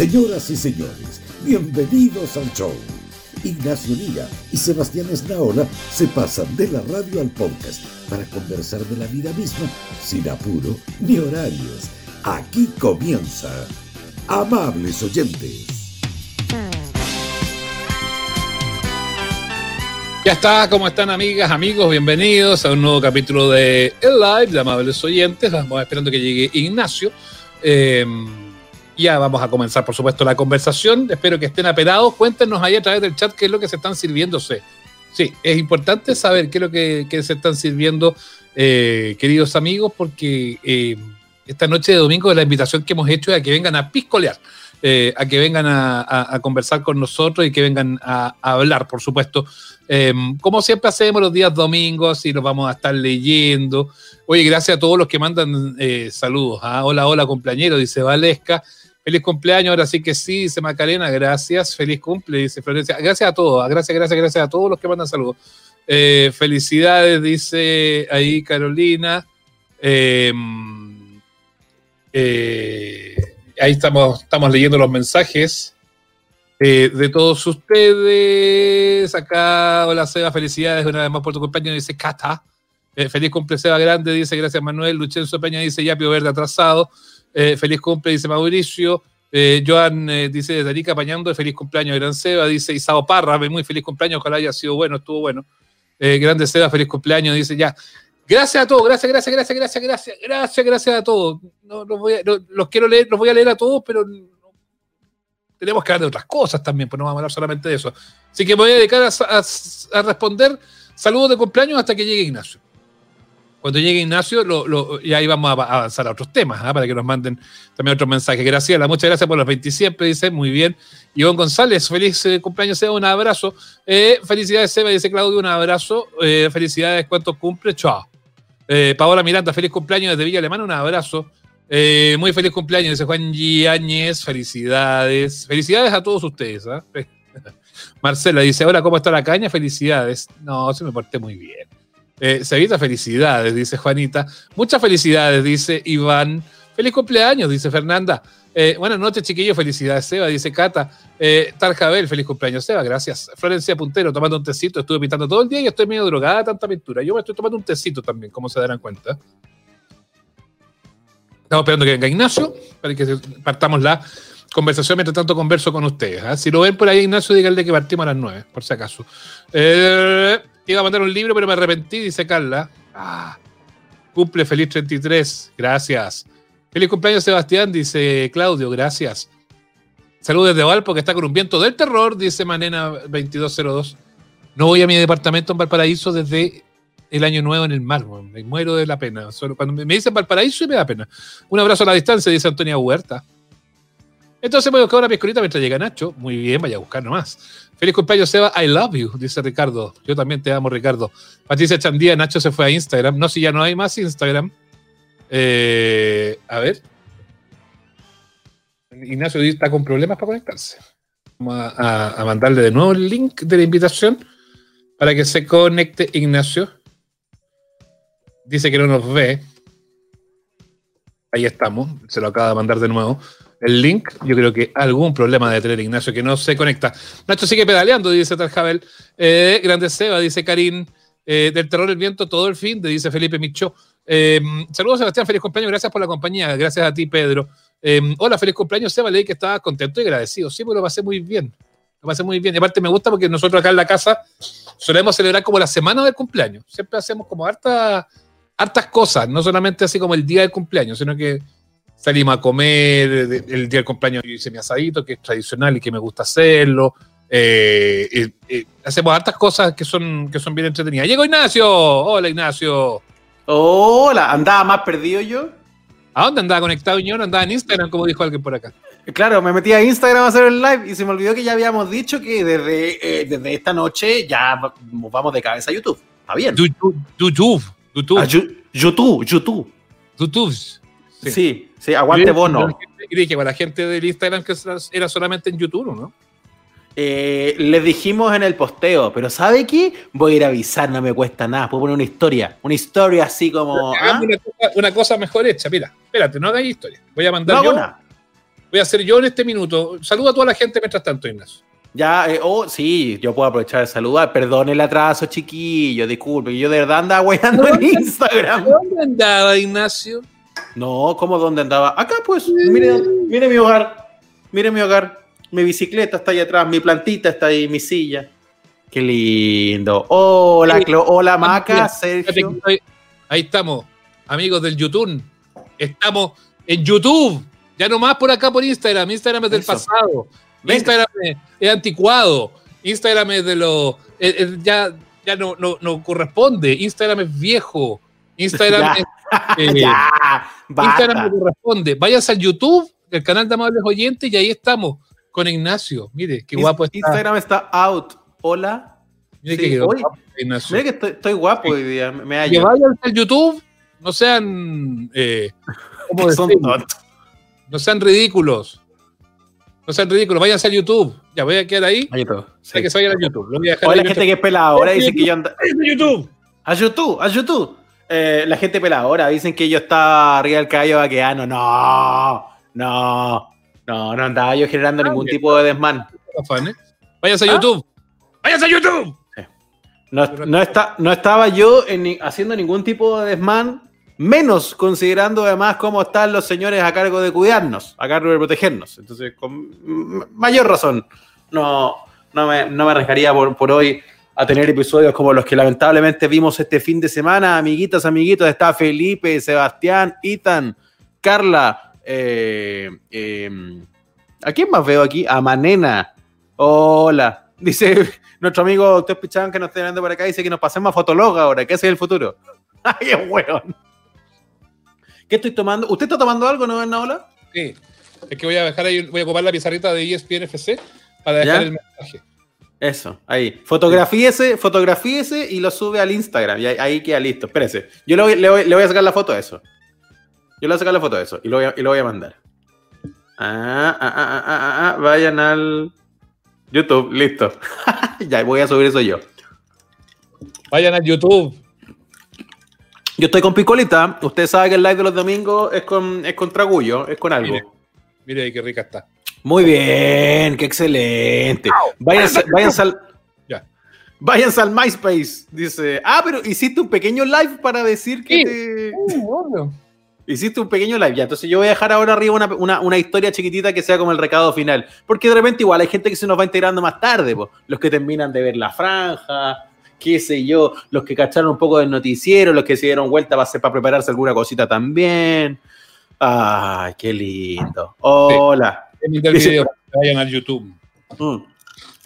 Señoras y señores, bienvenidos al show. Ignacio Liga y Sebastián Esnaola se pasan de la radio al podcast para conversar de la vida misma sin apuro ni horarios. Aquí comienza. Amables oyentes. Ya está, ¿cómo están amigas, amigos? Bienvenidos a un nuevo capítulo de El Live de Amables Oyentes. Vamos esperando que llegue Ignacio. Eh, ya vamos a comenzar, por supuesto, la conversación. Espero que estén apelados. Cuéntenos ahí a través del chat qué es lo que se están sirviéndose. Sí, es importante saber qué es lo que, se están sirviendo, eh, queridos amigos, porque eh, esta noche de domingo la invitación que hemos hecho es a que vengan a piscolear. Eh, a que vengan a, conversar con nosotros y que vengan a, hablar, por supuesto. como siempre hacemos los días domingos y los vamos a estar leyendo. Oye, gracias a todos los que mandan saludos. ¿ah? Hola, hola, compañero, dice Valesca. Feliz cumpleaños, ahora sí que sí, dice Macarena, gracias, feliz cumple, dice Florencia. Gracias a todos, gracias, gracias, gracias a todos los que mandan saludos. Eh, felicidades, dice ahí Carolina. Eh, eh, ahí estamos, estamos leyendo los mensajes de todos ustedes. Acá, hola Seba, felicidades una vez más por tu cumpleaños, dice Cata. feliz cumple Seba Grande, dice gracias Manuel. Luchenzo Peña dice ya Pio Verde atrasado. Eh, feliz cumple, dice Mauricio. Eh, Joan eh, dice desde Arica apañando, feliz cumpleaños, Gran Seba. Dice Isao Parra, muy feliz cumpleaños, ojalá haya sido bueno, estuvo bueno. Grande Seba, feliz cumpleaños, dice ya. Gracias a todos, gracias, gracias, gracias, gracias, gracias, gracias, gracias a todos. No, los, quiero leer, los voy a leer a todos, pero tenemos que hablar de otras cosas también, pues no vamos a hablar solamente de eso. Así que me voy a dedicar a responder saludos de cumpleaños hasta que llegue Ignacio. Cuando llegue Ignacio, lo, y ahí vamos a avanzar a otros temas, ¿ah? para que nos manden también otros mensajes. Graciela, muchas gracias por los 27, dice, muy bien. Iván González, feliz eh, cumpleaños, Seba, un abrazo. Eh, felicidades, Seba, dice Claudio, un abrazo. Eh, felicidades, ¿cuántos cumple? Chao. Paola Miranda, feliz cumpleaños desde Villa Alemana, un abrazo. muy feliz cumpleaños, dice Juan Giáñez, felicidades. Felicidades a todos ustedes. ¿ah? Marcela dice, hola, ¿cómo está la caña? Felicidades. No, se me porté muy bien. Eh, Sevita, felicidades, dice Juanita. Muchas felicidades, dice Iván. Feliz cumpleaños, dice Fernanda. Eh, buenas noches, chiquillos. Felicidades, Seba, dice Cata. Eh, Tarjabel, feliz cumpleaños, Seba. Gracias. Florencia Puntero, tomando un tecito. Estuve pintando todo el día y estoy medio drogada tanta pintura. Yo me estoy tomando un tecito también, como se darán cuenta. Estamos esperando que venga Ignacio para que partamos la conversación mientras tanto converso con ustedes. ¿ah? Si lo ven por ahí, Ignacio, díganle que partimos a las nueve, por si acaso. Eh, iba a mandar un libro, pero me arrepentí, dice Carla. Ah, cumple feliz 33, gracias. Feliz cumpleaños, Sebastián, dice Claudio, gracias. Saludos desde Valpo, que está con un viento del terror, dice Manena 2202. No voy a mi departamento en Valparaíso desde el año nuevo en el mar, me muero de la pena. Solo cuando me dicen Valparaíso me da pena. Un abrazo a la distancia, dice Antonia Huerta. Entonces voy a buscar una piscolita mientras llega Nacho. Muy bien, vaya a buscar nomás. Feliz cumpleaños, Seba. I love you, dice Ricardo. Yo también te amo, Ricardo. Patricia Chandía, Nacho se fue a Instagram. No, si ya no hay más Instagram. Eh, a ver. Ignacio está con problemas para conectarse. Vamos a, mandarle de nuevo el link de la invitación para que se conecte Ignacio. Dice que no nos ve. Ahí estamos. Se lo acaba de mandar de nuevo el link. Yo creo que algún problema de tener Ignacio que no se conecta. Nacho sigue pedaleando, dice Tarjabel. Eh, Grande Seba, dice Karim. Eh, del terror el viento todo el fin, dice Felipe Micho. Eh, saludos, Sebastián. Feliz cumpleaños. Gracias por la compañía. Gracias a ti, Pedro. Eh, hola, feliz cumpleaños, Seba. Leí que estaba contento y agradecido. Sí, pues lo pasé muy bien. Lo pasé muy bien. Y aparte me gusta porque nosotros acá en la casa solemos celebrar como la semana del cumpleaños. Siempre hacemos como hartas hartas cosas, no solamente así como el día del cumpleaños, sino que salimos a comer, el día del cumpleaños yo hice mi asadito, que es tradicional y que me gusta hacerlo. Eh, hacemos hartas cosas que son, que son bien entretenidas. Llegó Ignacio. Hola, Ignacio. Hola, andaba más perdido yo. ¿A dónde andaba conectado yo? Andaba en Instagram, como dijo alguien por acá. Claro, me metí a Instagram a hacer el live y se me olvidó que ya habíamos dicho que desde, eh, desde esta noche ya vamos de cabeza a YouTube. Está bien. YouTube. YouTube. YouTube. YouTube. YouTube. Sí. Sí, aguante bono. Y dije, para la gente del Instagram que era solamente en YouTube, ¿no? Eh, les dijimos en el posteo, pero ¿sabe qué? Voy a ir a avisar, no me cuesta nada. Puedo poner una historia. Una historia así como. ¿ah? Una, cosa, mejor hecha, mira. Espérate, no hagas historia. Voy a mandar yo. voy a hacer yo en este minuto. Saluda a toda la gente mientras tanto, Ignacio. Ya, eh, oh, sí, yo puedo aprovechar de saludar. Perdón el atraso, chiquillo, disculpe. Yo de verdad andaba weando en Instagram. ¿Dónde andaba, Ignacio? No, ¿cómo dónde andaba? Acá, pues, mire, mire mi hogar. Mire mi hogar. Mi bicicleta está ahí atrás, mi plantita está ahí, mi silla. Qué lindo. Hola, Sí. Clo- hola, Maca, Sergio. Ahí estamos, amigos del YouTube. Estamos en YouTube. Ya no más por acá por Instagram. Instagram es del Eso. pasado. Venga. Instagram es, es anticuado. Instagram es de lo. ya ya no, no, no corresponde. Instagram es viejo. Instagram Ya. eh, ya, Instagram no corresponde. Váyanse al YouTube, el canal de Amables Oyentes, y ahí estamos con Ignacio. Mire, qué guapo está. Instagram está out. Hola. Mire sí, qué oye, guapo Ignacio. Mira que estoy, estoy guapo Sí. hoy día. Me que vayan al YouTube, no sean, eh, ¿cómo Que son no sean ridículos. No sean ridículos, váyanse al YouTube. Ya voy a quedar ahí. Todo. Para Sí. que se vayan al YouTube. Lo voy a dejar Hola, ahí gente que es peladora. Dicen que yo ¡Váyanse a YouTube. A YouTube, a YouTube. Eh, la gente peladora. Dicen que yo estaba arriba del caballo vaqueano. No, no, no, no andaba yo generando Ah, ningún bien. tipo de desmán. Afanes. Váyanse a ¿Ah? YouTube. Váyanse a YouTube. No, no, está, no estaba yo en haciendo ningún tipo de desmán, menos considerando además cómo están los señores a cargo de cuidarnos, a cargo de protegernos. Entonces, con mayor razón, no, no, me, no me arriesgaría por, por hoy a tener episodios como los que lamentablemente vimos este fin de semana. Amiguitas, amiguitos, está Felipe, Sebastián, Ethan, Carla, eh, eh, ¿a quién más veo aquí? A Manena. Hola. Dice nuestro amigo Doctor Pichán que nos está viendo por acá, dice que nos pasemos a Fotolog ahora, que ese es el futuro. Ay, es weón. ¿Qué estoy tomando? ¿Usted está tomando algo, no, Naola? Sí. Es que voy a dejar ahí, voy a ocupar la pizarrita de ESPN FC para dejar ¿Ya? el mensaje. Eso, ahí. Fotografíese, fotografíese y lo sube al Instagram. Y ahí, ahí queda listo. Espérese. Yo le voy, le voy- le voy a sacar la foto de eso. Yo le voy a sacar la foto de eso y lo voy a, y lo voy a mandar. Ah, ah, ah, ah, ah, ah, vayan al YouTube, listo. ya voy a subir eso yo. Vayan a YouTube. Yo estoy con Picolita. Usted sabe que el live de los domingos es con, es con tragullo, es con algo. Mire. Mire ahí qué rica está. Muy bien, qué excelente. Váyanse, váyanse al. Ya. Váyanse al MySpace. Dice. Ah, pero hiciste un pequeño live para decir que Sí. te. Uh, obvio. Hiciste un pequeño live. Ya, entonces yo voy a dejar ahora arriba una, una- una historia chiquitita que sea como el recado final. Porque de repente igual hay gente que se nos va integrando más tarde. po. Los que terminan de ver la franja, qué sé yo, los que cacharon un poco del noticiero, los que se dieron vuelta para, hacer- para prepararse alguna cosita también. Ay, qué lindo. Hola. Del Dice- video, vayan al YouTube. Mm.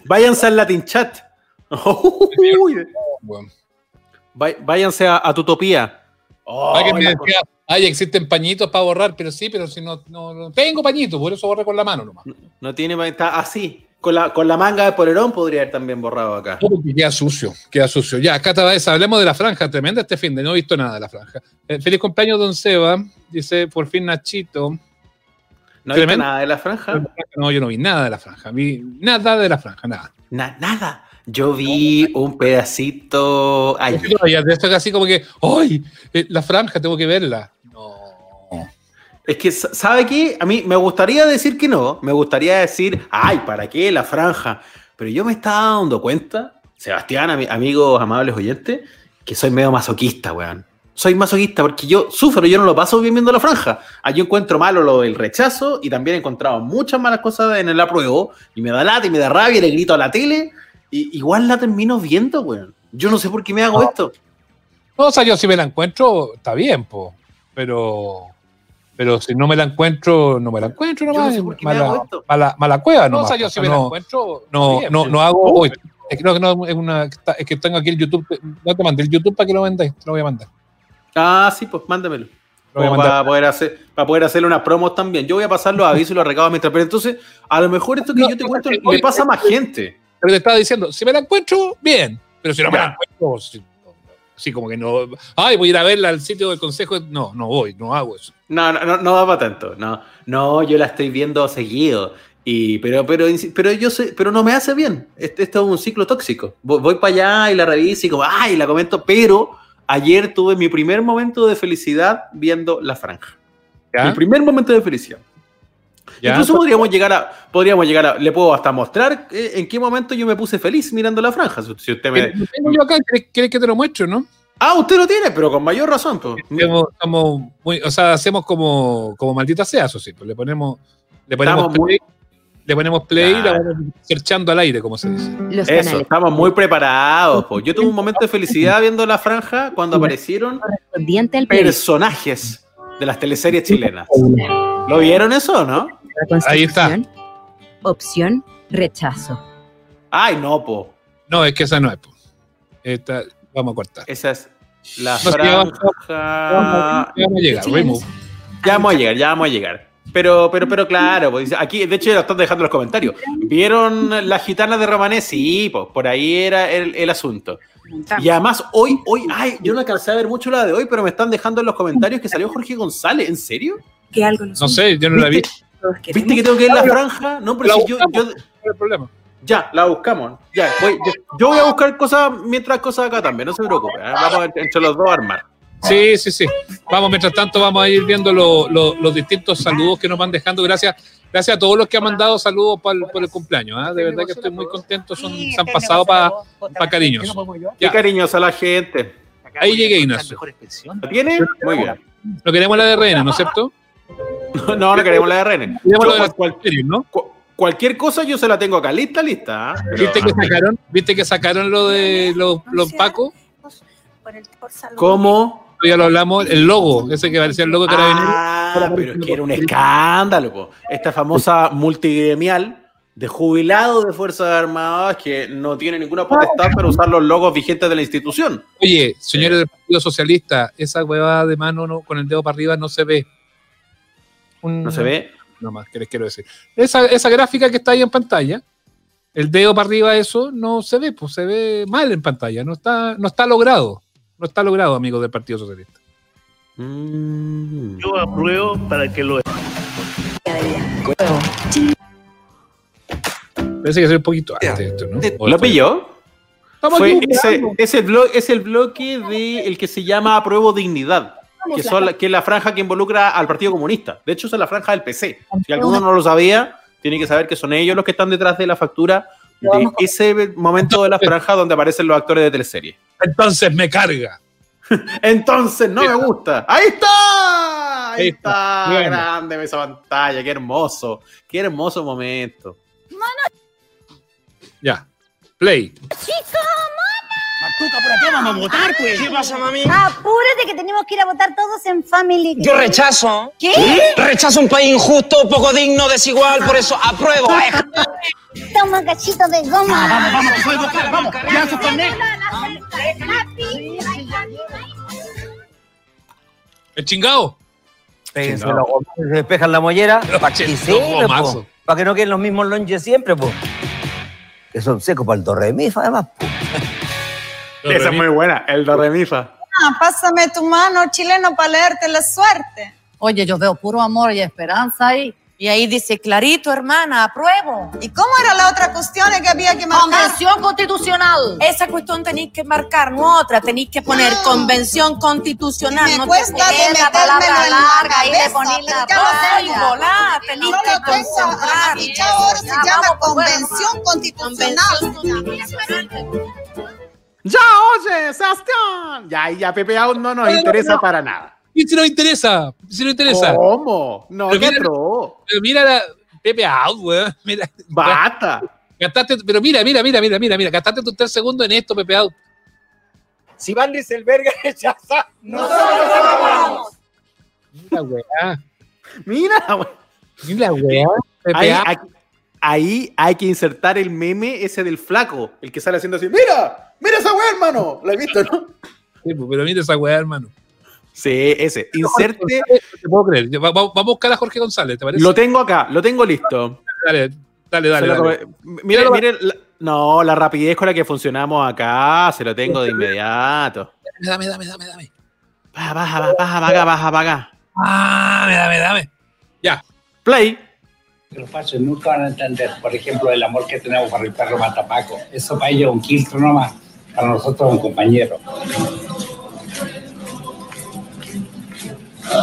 Váyanse al Latin Chat. Váyanse a, a Tutopía. Oh, me decía, ay, existen pañitos para borrar, pero sí, pero si no, no, no tengo pañitos, por eso borré con la mano nomás. No tiene, está así. Con la, con la manga de polerón podría haber también borrado acá. Oh, que queda sucio, queda sucio. Ya, Cata Baez, hablemos de la franja, tremenda este fin de, no he visto nada de la franja. Eh, feliz cumpleaños, don Seba, dice, por fin Nachito. No Tremendo. nada de la franja. No, yo no vi nada de la franja, vi nada de la franja, nada. Na- nada. Yo vi un pedacito ayer. todavía de esto es así como que, ¡ay! eh, la franja, tengo que verla. No. Es que, sa- ¿sabe qué? A mí me gustaría decir que no. Me gustaría decir, ay, ¿para qué la franja? Pero yo me estaba dando cuenta, Sebastián, ami- amigos amables oyentes, que soy medio masoquista, weón. Soy masoquista porque yo sufro, yo no lo paso bien viendo la franja. Ah, yo encuentro malo lo del rechazo y también he encontrado muchas malas cosas en el apruebo y me da lata y me da rabia y le grito a la tele y igual la termino viendo, weón. Yo no sé por qué me hago No. esto. No, o sea, yo si me la encuentro, está bien, po. Pero, pero si no me la encuentro, no me la encuentro Yo no nomás. sé por qué me hago mala, esto. mala, mala cueva, No, no. o sea, yo si me la encuentro, no, no, no hago. hoy. Es que no, es, una, es que tengo aquí el YouTube. No te mandé el YouTube para que lo vendáis, te lo voy a mandar. Ah, sí, pues mándamelo. Para poder hacer para poder hacerle unas promos también. Yo voy a pasar los avisos y los recados mientras. Pero entonces, a lo mejor esto que No, yo te no, cuento le pasa a más gente. Pero te estaba diciendo, si me la encuentro, bien. Pero si no me Ya. la encuentro, sí, sí, como que no. Ay, voy a ir a verla al sitio del consejo. No, no voy, no hago eso. No, no, no, no va para tanto. No, no, yo la estoy viendo seguido. Y, pero, pero, pero yo sé, pero no me hace bien. Este- Esto es un ciclo tóxico. Voy, voy para allá y la reviso y como, ay, la comento, pero ayer tuve mi primer momento de felicidad viendo la franja. ¿Ya? Mi primer momento de felicidad. ¿Ya? Incluso podríamos llegar a, podríamos llegar a, le puedo hasta mostrar eh, en qué momento yo me puse feliz mirando la franja. Si usted me, tengo yo acá, ¿quieres- ¿Quieres que te lo muestre, no? ah, usted lo tiene, pero con mayor razón. pues. Estamos, estamos muy, o sea, hacemos como, como maldita sea, eso sí. Pues le ponemos, le ponemos Estamos muy- play, le ponemos play y la Claro. vamos cerchando al aire, como se dice. Los Eso, canales estamos muy preparados. pues. Yo tuve un momento de felicidad viendo la franja cuando aparecieron personajes de las teleseries chilenas. ¿Lo vieron eso o no? Ahí está. Opción rechazo. Ay, no, po. No, es que esa no es. po. Esta, vamos a cortar. Esa es la No, sí, ya vamos- franja. Ya vamos a llegar. Ya vamos a llegar, a. Pero, pero, pero claro, pues, aquí, de hecho, ya lo están dejando en los comentarios. ¿Vieron la gitana de Romané? Sí, pues por ahí era el, el asunto. Y además, hoy, hoy, ay, yo no alcancé a ver mucho la de hoy, pero me están dejando en los comentarios que salió Jorge González. ¿En serio? que algo No sé, yo no la vi. ¿Viste? ¿Viste que tengo que ver la franja? No, pero La si yo, yo-. Ya, la buscamos. Ya, voy- yo, yo voy a buscar cosas mientras cosas acá también, no se preocupe. ¿eh? Vamos entre los dos a armar. Sí, sí, sí. Vamos, mientras tanto, vamos a ir viendo lo- lo- los distintos saludos que nos van dejando. Gracias, gracias a todos los que han mandado saludos por, por el cumpleaños. ¿ah? De verdad que estoy muy contento. Son, se han pasado para pa cariños. Qué cariñosa la gente. Ahí llegué, Ignacio. ¿La tiene? Muy bien. No queremos la de Reina, ¿no es cierto? No, no queremos la de René. Cualquier cosa yo se la tengo acá. Lista, lista. ¿ah? Pero- ¿Viste que sacaron, ¿viste que sacaron lo de los, los Pacos? ¿Cómo? Ya lo hablamos, el logo, ese que parecía el logo de Carabineros. Ah, pero es que era un escándalo. po. Esta famosa multigremial de jubilados de Fuerzas Armadas que no tiene ninguna potestad para usar los logos vigentes de la institución. Oye, señores del Partido Socialista, esa huevada de mano no- con el dedo para arriba no se ve. Un- ¿No se ve? No más, que les quiero decir. Esa, esa gráfica que está ahí en pantalla, el dedo para arriba, eso no se ve, pues se ve mal en pantalla, no está, no está logrado. No está logrado, amigos del Partido Socialista. Mm. Yo apruebo para que lo Parece que es un poquito antes esto, ¿no? ¿Lo fue- pilló? Fue ese, jugando. ese blo- es el bloque de el que se llama Apruebo Dignidad, que, son la, que es la franja que involucra al Partido Comunista. De hecho, esa es la franja del PC. Si alguno no lo sabía, tiene que saber que son ellos los que están detrás de la factura de ese momento de la franja donde aparecen los actores de teleserie. Entonces me carga. Entonces, no me gusta. ¡Ahí está! Ahí está. Bien. Grande esa pantalla. Qué hermoso. Qué hermoso momento. Ya. Play. Matuca, ¿por qué vamos a votar, pues? ¿Qué pasa, mami? Apúrate que tenemos que ir a votar todos en Family. Yo rechazo. ¿Qué? Rechazo un país injusto, poco digno, desigual, por eso apruebo. Toma cachito de goma. Vamos, vamos, voy a votar, vamos. Ya. El chingado. Péguense los gomazos, se despejan la mollera. Para que, Los sirve, po. gomazos. Pa' que no queden los mismos lonches siempre, pues. Que son secos para el torremifa, además. po. Esa es muy buena. El do re mi fa. Ah, pásame tu mano, chileno, para leerte la suerte. Oye, yo veo puro amor y esperanza ahí. Y ahí dice clarito, hermana, apruebo. ¿Y cómo era la otra cuestión que había que marcar? Convención constitucional. Esa cuestión tenéis que marcar, no otra. Tenéis que poner convención constitucional. Me no cuesta te de la palabra larga, ahí le cabeza, la ya lo sé, raya. volá, tenéis No que concentrar. ahora se llama Convención Constitucional. ¡Ya, oye, Sebastián! Ya, y ya Pepe aún no nos interesa para nada. Y si nos interesa, si nos interesa. ¿Cómo? No, Pero mira-. Pero mira la. Pepe out, weón. Mira. Bata. Gastaste, pero mira, mira, mira, mira, mira, mira. Gastaste tus tres segundos en esto, Pepe out. Si Van Rieselberg rechaza. Mira, weá. Mira, güey. Mira, weá. Pepe ahí, out. hay, ahí hay que insertar el meme ese del flaco, el que sale haciendo así. ¡Mira! ¡Mira esa weá, hermano! ¿Lo has visto, no? Sí, pues, pero mira esa weá, hermano. Sí, ese. Inserte. No te puedo creer. Vamos a buscar a Jorge González, ¿te parece? Lo tengo acá, lo tengo listo. Dale, dale, dale. Dale. come- Mire, mire, la- no, la rapidez con la que funcionamos acá, se lo tengo de inmediato. Dame, dame, dame, dame. Baja, baja, baja, baja, baja, baja, baja. Ah, dame, dame, dame. Ya. Play. Los fachos nunca van a entender, por ejemplo, el amor que tenemos para el perro Matapaco. Eso para ellos es un quiltro nomás, para nosotros un compañero.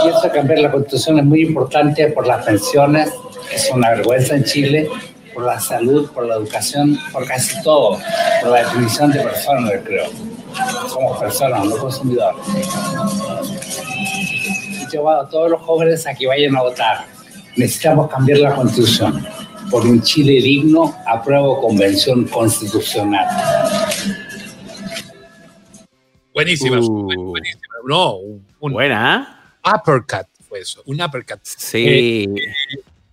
Pienso cambiar la constitución es muy importante por las pensiones es una vergüenza en Chile por la salud, por la educación, por casi todo, por la definición de personas, yo creo. Somos personas, no consumidores. Llevado a todos los jóvenes a que vayan a votar. Necesitamos cambiar la constitución. Por un Chile digno, apruebo convención constitucional. Buenísima, Uh. buenísima. No, un, un Buena. uppercut fue eso, un uppercut. Sí.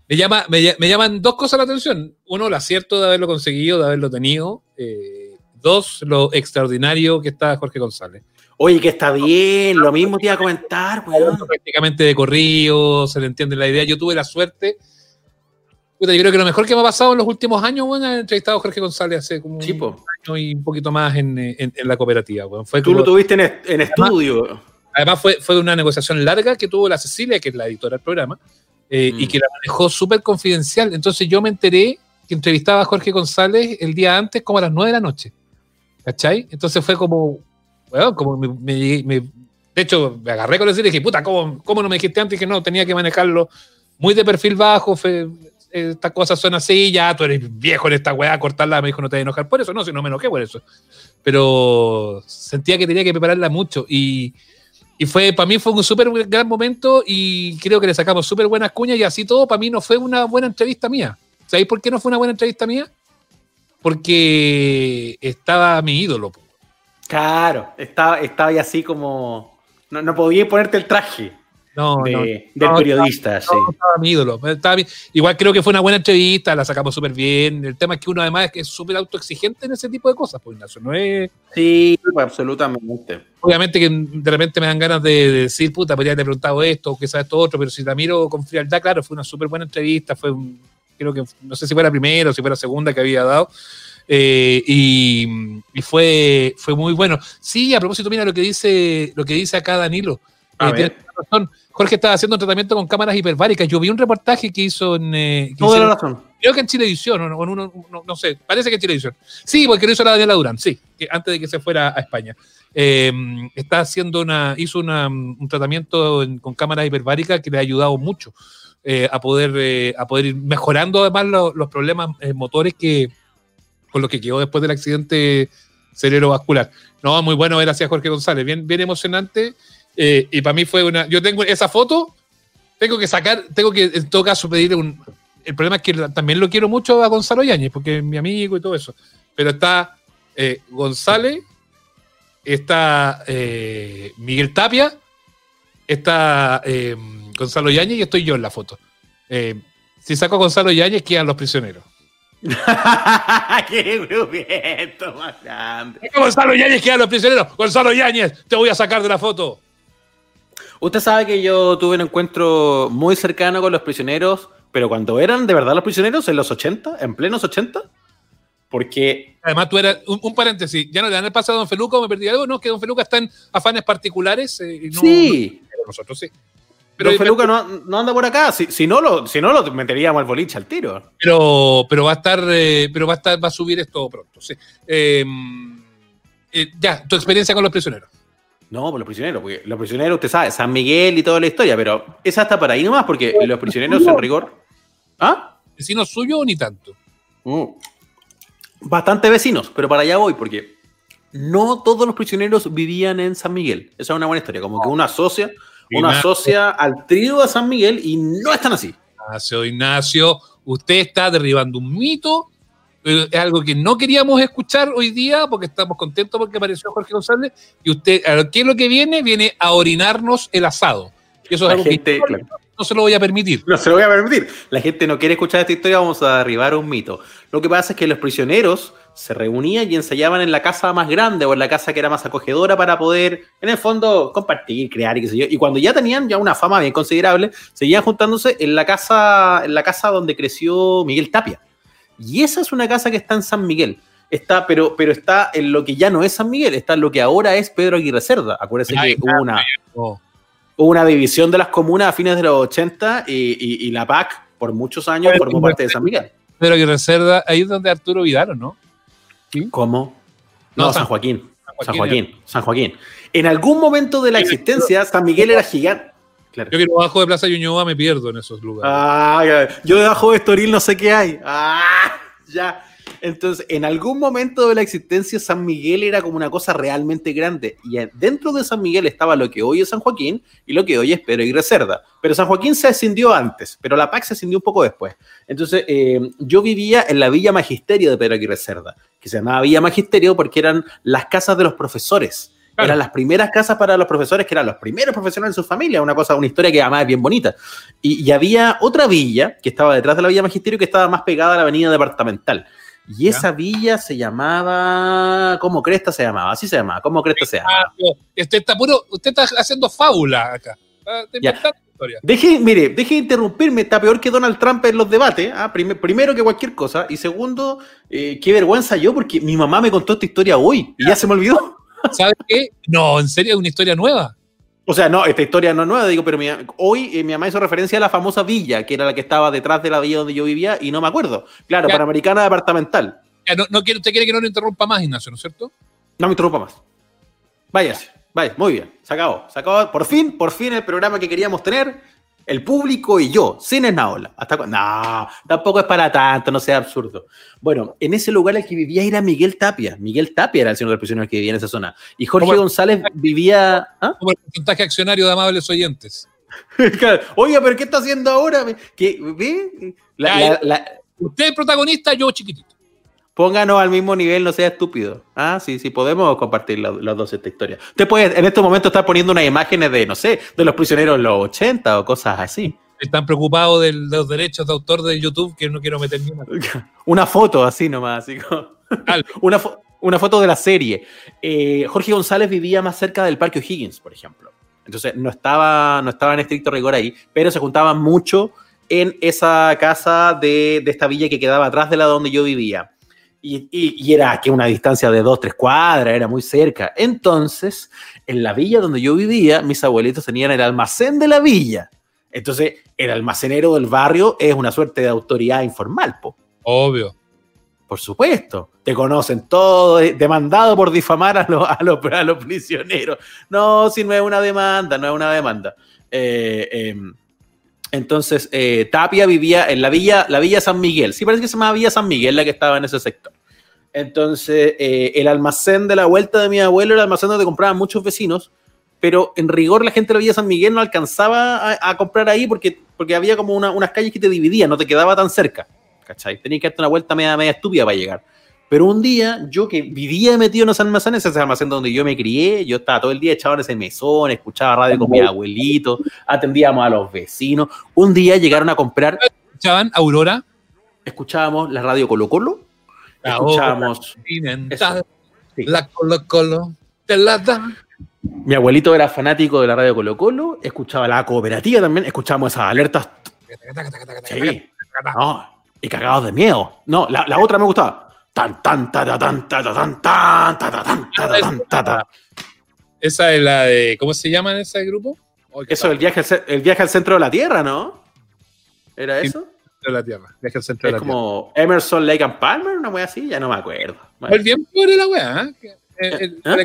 Me, llama, me, me llaman dos cosas la atención. Uno, el acierto de haberlo conseguido, de haberlo tenido. Eh, dos, lo extraordinario que está Jorge González. Oye, que está bien, lo mismo te iba a comentar, weón. Prácticamente de corrido, se le entiende la idea. Yo tuve la suerte. Puta, yo creo que lo mejor que me ha pasado en los últimos años, bueno, he entrevistado a Jorge González hace como Sí, un año y un poquito más en, en- en la cooperativa. Fue Tú como- lo tuviste en, est- en estudio. Además, fue, fue una negociación larga que tuvo la Cecilia, que es la editora del programa, eh, y Mm. que la manejó súper confidencial. Entonces yo me enteré que entrevistaba a Jorge González el día antes, como a las 9 de la noche. ¿Cachai? Entonces fue como, bueno, como me, me de hecho, me agarré con decir y dije, puta, ¿cómo, ¿cómo no me dijiste antes que no? Tenía que manejarlo muy de perfil bajo, fe- estas cosas son así, ya tú eres viejo en esta weá, cortarla, me dijo, no te voy a enojar por eso, no, si no me enojé por eso. Pero sentía que tenía que prepararla mucho y, y fue, para mí fue un súper gran momento y creo que le sacamos súper buenas cuñas y así todo, para mí no fue una buena entrevista mía. ¿Sabéis por qué no fue una buena entrevista mía? Porque estaba mi ídolo. Claro, estaba, estaba ahí así como. No, no podía ponerte el traje No, de- no, del periodista, sí. no, estaba mi ídolo. estaba mi- igual creo que fue una buena entrevista, la sacamos súper bien. El tema es que uno además es que es súper autoexigente en ese tipo de cosas, pues Ignacio, no es... Sí, pues, absolutamente. Obviamente que de repente me dan ganas de, de decir, puta, podría haber preguntado esto, o quizás esto otro, pero si la miro con frialdad, claro, fue una súper buena entrevista, fue un, creo que, no sé si fue la primera o si fue la segunda que había dado, eh, y, y fue, fue muy bueno. Sí, a propósito, mira lo que dice, lo que dice acá Danilo. Eh, tiene razón. Jorge estaba haciendo un tratamiento con cámaras hiperbáricas. Yo vi un reportaje que hizo en. eh, que la hicieron- razón. Creo que en Chilevisión, o no, o en uno- no, no sé, parece que en Chilevisión. Sí, porque lo hizo la Daniela Durán, sí, que antes de que se fuera a España. Eh, está haciendo una, hizo una, un tratamiento en- con cámaras hiperbáricas que le ha ayudado mucho eh, a, poder, eh, a poder ir mejorando además lo- los problemas eh, motores que con los que quedó después del accidente cerebrovascular. No, muy bueno ver así a Jorge González, bien, bien emocionante. Eh, y para mí fue una. Yo tengo esa foto, tengo que sacar, tengo que en todo caso pedir un. El problema es que también lo quiero mucho a Gonzalo Yáñez, porque es mi amigo y todo eso. Pero está eh, González, está eh, Miguel Tapia, está eh, Gonzalo Yáñez y estoy yo en la foto. Si saco a Gonzalo Yáñez, quedan los prisioneros. ¡Qué grupiento más grande! Gonzalo Yáñez, quedan los prisioneros. Gonzalo Yáñez, te voy a sacar de la foto. Usted sabe que yo tuve un encuentro muy cercano con los prisioneros, pero cuando eran de verdad los prisioneros, en los 80, en plenos 80, porque Además, tú eras, un, un paréntesis, ya no le dan el pase a Don Feluca o me perdí algo, no, que Don Feluca está en afanes particulares. eh, y no, sí, no- nosotros sí. pero Pero, Feluca no, no anda por acá, si, si no lo, si no lo meteríamos al boliche al tiro. pero, pero va a estar, eh, pero va a estar, va a subir esto pronto, sí. Eh, eh, ya, tu experiencia con los prisioneros. No, por los prisioneros, porque los prisioneros, usted sabe, San Miguel y toda la historia, pero esa está para ahí nomás, porque los prisioneros en rigor. ¿Ah? ¿Vecino suyo o ni tanto? Mm. Bastante vecinos, pero para allá voy, porque no todos los prisioneros vivían en San Miguel. Esa es una buena historia, como que uno asocia, uno Ignacio. asocia al trío de San Miguel y no están así. Ignacio, Ignacio, usted está derribando un mito. Es algo que no queríamos escuchar hoy día porque estamos contentos porque apareció Jorge González. Y usted, ¿qué es lo que viene? Viene a orinarnos el asado. Y eso es La algo que gente, no, claro. no se lo voy a permitir. No se lo voy a permitir. La gente no quiere escuchar esta historia, vamos a derribar un mito. Lo que pasa es que los prisioneros se reunían y ensayaban en la casa más grande o en la casa que era más acogedora para poder, en el fondo, compartir, crear y qué sé yo. Y cuando ya tenían ya una fama bien considerable, seguían juntándose en la casa, en la casa donde creció Miguel Tapia. Y esa es una casa que está en San Miguel. Está, pero, pero está en lo que ya no es San Miguel, está en lo que ahora es Pedro Aguirre Cerda. Acuérdense Ay, que hubo una, Oh. hubo una división de las comunas a fines de los 80 y, y- y la PAC por muchos años formó parte de San Miguel. Pero que reserva, ahí es donde Arturo Vidal, ¿o ¿no? ¿Cómo? No, No, San San- Joaquín. San Joaquín Joaquín. San Joaquín. En algún momento de la existencia, San Miguel era gigante. Claro. Yo que no bajo de Plaza Ñuñoa me pierdo en esos lugares. Ah, yo debajo de Estoril no sé qué hay. Ah, ya. Entonces, en algún momento de la existencia, San Miguel era como una cosa realmente grande. Y dentro de San Miguel estaba lo que hoy es San Joaquín y lo que hoy es Pedro y Cerda. Pero San Joaquín se escindió antes, pero la PAC se escindió un poco después. Entonces, eh, yo vivía en la Villa Magisterio de Pedro Aguirre Cerda, que se llamaba Villa Magisterio porque eran las casas de los profesores. Eran las primeras casas para los profesores, que eran los primeros profesionales en su familia, una cosa, una historia que además es bien bonita. Y, y había otra villa que estaba detrás de la Villa Magisterio que estaba más pegada a la avenida departamental. Y esa villa se llamaba. ¿Cómo Cresta se llamaba? Así se llamaba. ¿Cómo Cresta se llamaba? Usted está puro, usted está haciendo fábula acá. Deje, mire, deje de interrumpirme, está peor que Donald Trump en los debates, ¿ah? primero que cualquier cosa, y segundo, eh, qué vergüenza yo, porque mi mamá me contó esta historia hoy y ya se me olvidó. ¿Sabes qué? No, en serio, es una historia nueva. O sea, no, esta historia no es nueva, digo, pero mi, hoy eh, mi mamá hizo referencia a la famosa villa, que era la que estaba detrás de la villa donde yo vivía, y no me acuerdo. Claro, Panamericana Departamental. Ya, no, no quiere, usted quiere que no lo interrumpa más, Ignacio, ¿no es cierto? No me interrumpa más. Váyase, vaya, muy bien, se acabó, se acabó. Por fin, por fin el programa que queríamos tener el público y yo, sin Esnaola. Hasta No, tampoco es para tanto, no sea absurdo. Bueno, en ese lugar el que vivía era Miguel Tapia. Miguel Tapia era el señor de prisioneros que vivía en esa zona. Y Jorge González vivía. ¿ah? Como el porcentaje accionario de amables oyentes. Oiga, pero ¿qué está haciendo ahora? ¿Qué, ¿Ve? Usted es protagonista, yo chiquitito. Pónganos al mismo nivel, no sea estúpido. Ah, sí, sí, podemos compartir los, dos esta historia. Usted puede en este momento estar poniendo unas imágenes de, no sé, de los prisioneros en los 80 o cosas así. Están preocupados de los derechos de autor de YouTube que no quiero meter ni una. una foto así nomás, así como. una, una, foto de la serie. Eh, Jorge González vivía más cerca del Parque O'Higgins, por ejemplo. Entonces no estaba, no estaba en estricto rigor ahí, pero se juntaba mucho en esa casa de, de esta villa que quedaba atrás de la donde yo vivía. Y, era que una distancia de dos, tres cuadras, era muy cerca. Entonces, en la villa donde yo vivía, mis abuelitos tenían el almacén de la villa. Entonces, el almacenero del barrio es una suerte de autoridad informal, po. Obvio. Por supuesto. Te conocen todo, eh, demandado por difamar a los, a prisioneros. No, si no es una demanda, no es una demanda. Eh, em, entonces, eh, Tapia vivía en la villa, la villa San Miguel. Sí, parece que se llamaba Villa San Miguel la que estaba en ese sector. Entonces, eh, el almacén de la vuelta de mi abuelo era el almacén donde compraban muchos vecinos, pero en rigor la gente de la Villa San Miguel no alcanzaba a, comprar ahí porque, porque había como unas calles que te dividían, no te quedaba tan cerca. ¿Cachai? Tenías que darte una vuelta media, media estúpida para llegar. Pero un día, yo que vivía metido en los almacenes, ese almacén donde yo me crié, yo estaba todo el día echado en ese mesón, escuchaba radio con mi abuelito, atendíamos a los vecinos. Un día llegaron a comprar. ¿Escuchaban Aurora? Escuchábamos la radio Colo Colo. escuchábamos. La Colo Colo te la da. Mi abuelito era fanático de la radio Colo Colo, escuchaba la cooperativa también, escuchábamos esas alertas. Sí. No, y cagados de miedo. No, la, la otra me gustaba. Esa es la de. ¿Cómo se llama en ese grupo? Eso, el viaje, al, el viaje al centro de la Tierra, ¿no? ¿Era eso? de la Tierra. Viaje al centro de la tierra es como. Emerson, Lake and Palmer, una wea así, ya no me acuerdo. Es bien pobre la wea, ¿ah? eh, ¿eh? El, ¿Ah?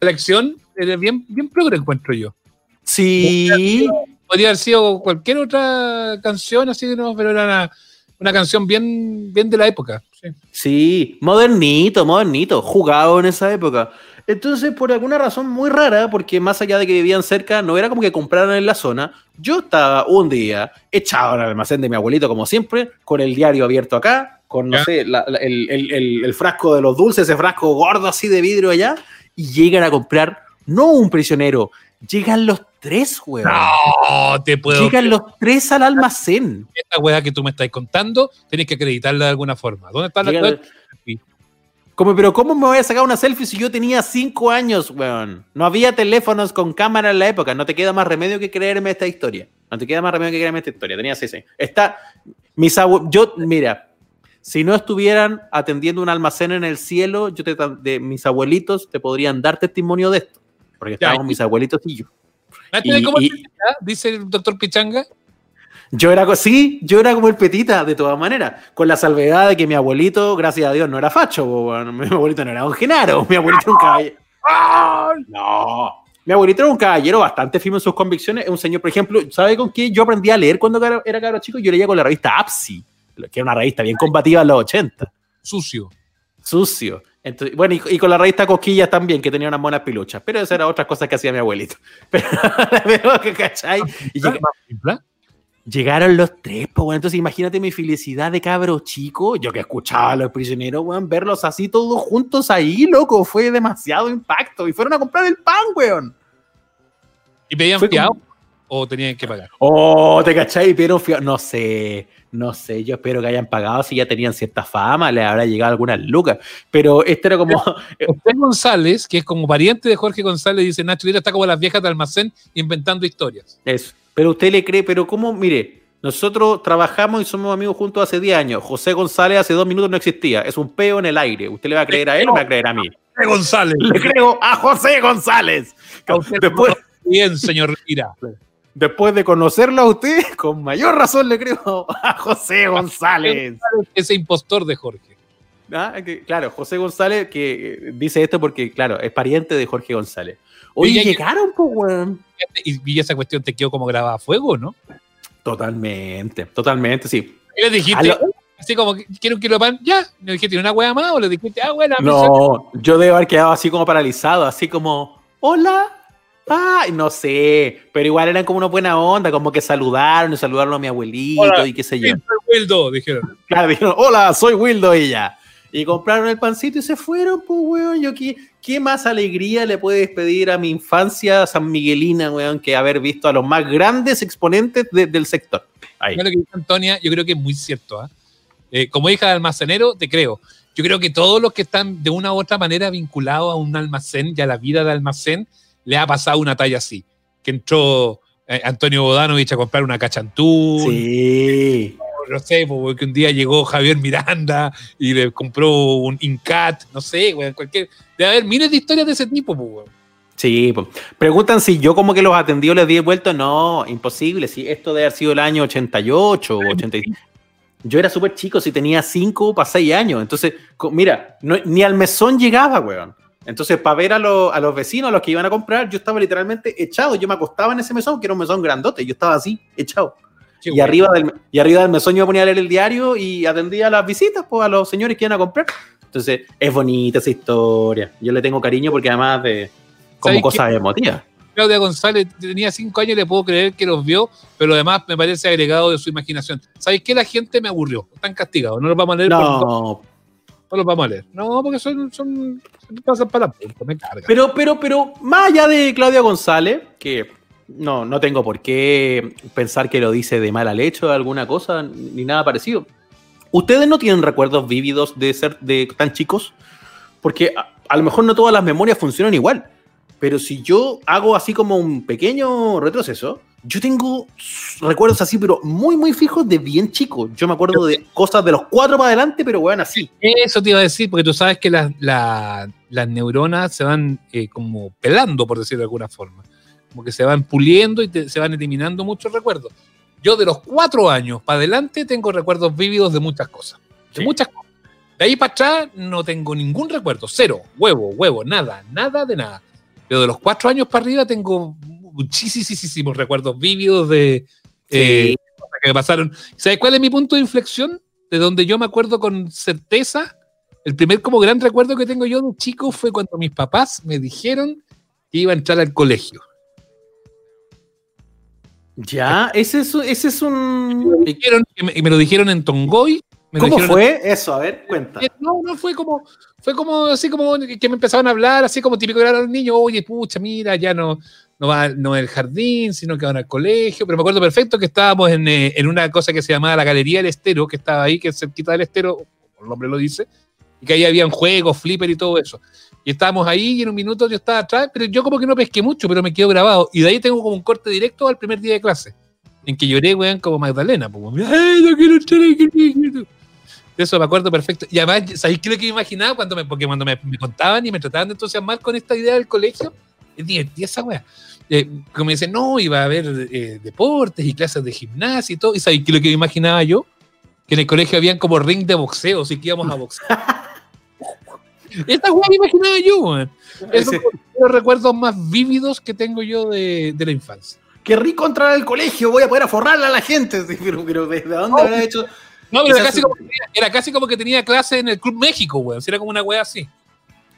Selección, el bien, bien progre encuentro yo. Sí. Podría haber, sido, cualquier otra canción así, no, pero era una, una canción bien, bien de la época. Sí. modernito, modernito, jugado en esa época. Entonces, por alguna razón muy rara, porque más allá de que vivían cerca, no era como que compraran en la zona. Yo estaba un día echado en el almacén de mi abuelito, como siempre, con el diario abierto acá, con, no sé, el, frasco de los dulces, ese frasco gordo así de vidrio allá, y llegan a comprar, no un prisionero, llegan los tres, weón. No, te puedo. Llegan los tres al almacén. Esta weá que tú me estás contando, tienes que acreditarla de alguna forma. ¿Dónde está la Como, pero ¿cómo me voy a sacar una selfie si yo tenía cinco años, weón? No había teléfonos con cámara en la época. No te queda más remedio que creerme esta historia. No te queda más remedio que creerme esta historia. Tenía seis años. Está. Mis Yo, mira, si no estuvieran atendiendo un almacén en el cielo, yo de mis abuelitos te podrían dar testimonio de esto. Porque estábamos mis abuelitos y yo. ¿Cómo dice el doctor Pichanga? Yo era sí, yo era como el petita, de todas maneras, con la salvedad de que mi abuelito, gracias a Dios, no era facho, mi abuelito no era un genaro, mi abuelito era un caballero. No, Mi abuelito era un caballero bastante firme en sus convicciones. Es un señor, por ejemplo, ¿sabe con qué yo aprendí a leer cuando era era cabro chico? Yo leía con la revista APSI, que era una revista bien combativa en los 80. Sucio. Sucio. Entonces, bueno, y, y con la revista Cosquillas también, que tenía unas monas piluchas. Pero esas eran otras cosas que hacía mi abuelito. Pero, pero que, ¿cachai? Y llega- llegaron los tres, pues, bueno. Entonces, imagínate mi felicidad de cabro chico. Yo que escuchaba a los prisioneros, weón, verlos así todos juntos ahí, loco. Fue demasiado impacto. Y fueron a comprar el pan, weón. ¿Y pedían como- fiado o tenían que pagar? Oh, ¿te cachai? Pero no sé, no sé, yo espero que hayan pagado si ya tenían cierta fama, le habrá llegado algunas lucas. Pero este era como. José González, que es como pariente de Jorge González, dice Nacho Lira está como las viejas de almacén inventando historias. Eso. Pero usted le cree, pero ¿cómo? Mire, nosotros trabajamos y somos amigos juntos hace 10 años. José González hace dos minutos no existía. Es un peo en el aire. ¿Usted le va a creer a él o me va a creer a mí? José González. Le creo a José González. Después, Bien, señor Lira. Después de conocerlo a usted, con mayor razón le creo a José González. Ese impostor de Jorge. Ah, que, claro, José González que eh, dice esto porque, claro, es pariente de Jorge González. Oye, Oye, llegaron, pues, weón. Y, y esa cuestión te quedó como grabada a fuego, ¿no? Totalmente, totalmente, sí. Y le dijiste, lo- así como, quiero un kilo de pan, ya. Le dijiste, ¿una hueá más? O le dijiste, ah, buena. No, yo debo haber quedado así como paralizado, así como, hola. Ay, no sé, pero igual eran como una buena onda, como que saludaron y saludaron a mi abuelito Hola, y qué sé yo. Soy Wildo, dijeron. Claro, dijeron, hola, soy Wildo y ya. Y compraron el pancito y se fueron, pues, weón. Yo, ¿qué, ¿qué más alegría le puedes pedir a mi infancia san miguelina, weón, que haber visto a los más grandes exponentes de- del sector? Ahí. Lo que dice Antonia, yo creo que es muy cierto. ¿ah? Eh, como hija de almacenero, te creo. Yo creo que todos los que están de una u otra manera vinculados a un almacén y a la vida de almacén, le ha pasado una talla así. Que entró eh, Antonio Bodanovich a comprar una cachantú. Sí. No sé, pues, que un día llegó Javier Miranda y le compró un Incat, no sé, güey, cualquier. Debe haber miles de historias de ese tipo, pues, güey. Sí, preguntan si yo como que los atendió les di vuelto. No, imposible. Si esto debe haber sido el año 88 o 80. Yo era súper chico, si tenía 5 para 6 años. Entonces, mira, no- ni al mesón llegaba, weón. Entonces, para ver a, los- a los vecinos, a los que iban a comprar, yo estaba literalmente echado. Yo me acostaba en ese mesón, que era un mesón grandote. Yo estaba así, echado. Y arriba, del, y arriba del mesón yo me ponía a leer el diario y atendía las visitas, pues, a los señores que iban a comprar. Entonces, es bonita esa historia. Yo le tengo cariño porque además de como ¿Sabes cosas emotivas. Claudia González tenía cinco años, le puedo creer que los vio, pero lo demás me parece agregado de su imaginación. ¿Sabéis qué? La gente me aburrió. Están castigados. No los vamos a leer. por- No, los vamos a leer. No, porque son. son pasan para la me carga. pero, pero, pero, más allá de Claudia González, que no, no tengo por qué pensar que lo dice de mala leche o alguna cosa, ni nada parecido. ¿Ustedes no tienen recuerdos vívidos de ser de tan chicos? Porque a, a lo mejor no todas las memorias funcionan igual. Pero si yo hago así como un pequeño retroceso, yo tengo recuerdos así, pero muy, muy fijos de bien chico. Yo me acuerdo de cosas de los cuatro para adelante, pero weón, así. Eso te iba a decir, porque tú sabes que las, la- las neuronas se van eh, como pelando, por decirlo de alguna forma. Como que se van puliendo y te- se van eliminando muchos recuerdos. Yo de los cuatro años para adelante tengo recuerdos vívidos de muchas cosas. De Sí. muchas cosas. De ahí para atrás no tengo ningún recuerdo. Cero. Huevo, huevo, nada, nada de nada. Pero de los cuatro años para arriba tengo muchísimos recuerdos vívidos de eh, cosas que me pasaron. ¿Sabes cuál es mi punto de inflexión? De donde yo me acuerdo con certeza. El primer como gran recuerdo que tengo yo de chico fue cuando mis papás me dijeron que iba a entrar al colegio. Ya, ese es, ese es un. Me dijeron- y me, y me lo dijeron en Tongoy. Me ¿Cómo fue eso? A ver, cuenta. Eh, No, no, fue como, fue como así como que me empezaban a hablar, así como típico era los niños, oye, pucha, mira, ya no, no va no el jardín, sino que van al colegio. Pero me acuerdo perfecto que estábamos en, eh, en una cosa que se llamaba la Galería del Estero, que estaba ahí, que es cerquita del estero, como el nombre lo dice, y que ahí habían juegos, flipper y todo eso. Y estábamos ahí y en un minuto yo estaba atrás, pero yo como que no pesqué mucho, pero me quedó grabado. Y de ahí tengo como un corte directo al primer día de clase, en que lloré, weón, como Magdalena. Pues, ¡Ay, no quiero colegio! De eso me acuerdo perfecto. Y además, ¿sabéis qué es lo que me imaginaba? Cuando me, porque cuando me, me contaban y me trataban de entusiasmar con esta idea del colegio, es divertida esa wea. Eh, como me dicen, no, iba a haber eh, deportes y clases de gimnasia y todo. ¿Y sabéis qué es lo que me imaginaba yo? Que en el colegio habían como ring de boxeo, así que íbamos a boxear. Esta weá me imaginaba yo, weón. Esos son los recuerdos más vívidos que tengo yo de, de la infancia. Rico entrar al colegio, voy a poder aforrarle a la gente. Sí, Pero, pero ¿desde dónde habrá hecho? No, pero era casi, como que tenía, era casi como que tenía clase en el Club México, weón. Era como una weá así.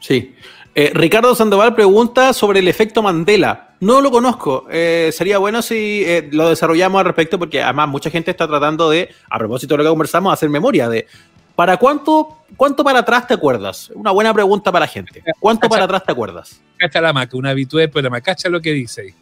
Sí. Eh, Ricardo Sandoval pregunta sobre el efecto Mandela. No lo conozco. Eh, sería bueno si eh, lo desarrollamos al respecto, porque además mucha gente está tratando de, a propósito de lo que conversamos, hacer memoria de. ¿Para cuánto, cuánto para atrás te acuerdas? Una buena pregunta para la gente. ¿Cuánto para atrás te acuerdas? Cacha la maca, una habitué, pero me cacha lo que dice ahí.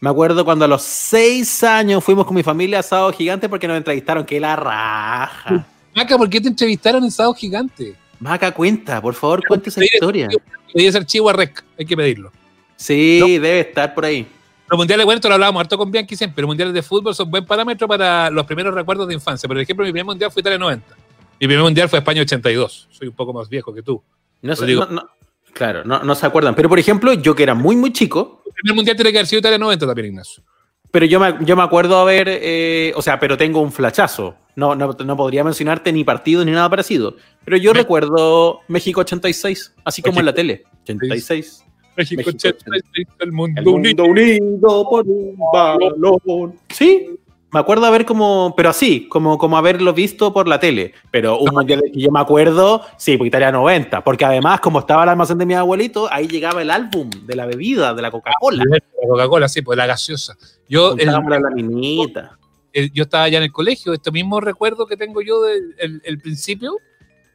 Me acuerdo cuando a los seis años fuimos con mi familia a Sábado Gigante porque nos entrevistaron. ¡Qué la raja! Maca, ¿por qué te entrevistaron en Sábado Gigante? Maca, cuenta, por favor, cuenta esa historia. Pedí ese archivo a Rec, hay que pedirlo. Sí, debe estar por ahí. Los mundiales, bueno, esto lo hablábamos harto con Bianchi siempre. Los mundiales de fútbol son buen parámetro para los primeros recuerdos de infancia. Por ejemplo, mi primer mundial fue Italia 90. Mi primer mundial fue España 82. Soy un poco más viejo que tú. No sé, digo. no- no- claro, no, no se acuerdan. Pero por ejemplo, yo que era muy, muy chico, El primer mundial tiene que haber sido Italia 90 también, Ignacio. pero yo me, yo me acuerdo haber, eh, o sea, pero tengo un flachazo. No, no, no podría mencionarte ni partido ni nada parecido. Pero yo recuerdo México 86, así como en la tele. 86. México, México 86, el mundo, El mundo unido por un balón. Sí, me acuerdo haber como, pero así, como, como haberlo visto por la tele. Pero un mundial que yo me acuerdo, sí, pues Italia 90. Porque además, como estaba el almacén de mi abuelito, ahí llegaba el álbum de la bebida, de la Coca-Cola. La Coca-Cola, sí, pues la gaseosa. Yo, el- la laminita. el- yo estaba ya en el colegio, este mismo recuerdo que tengo yo del el, el principio,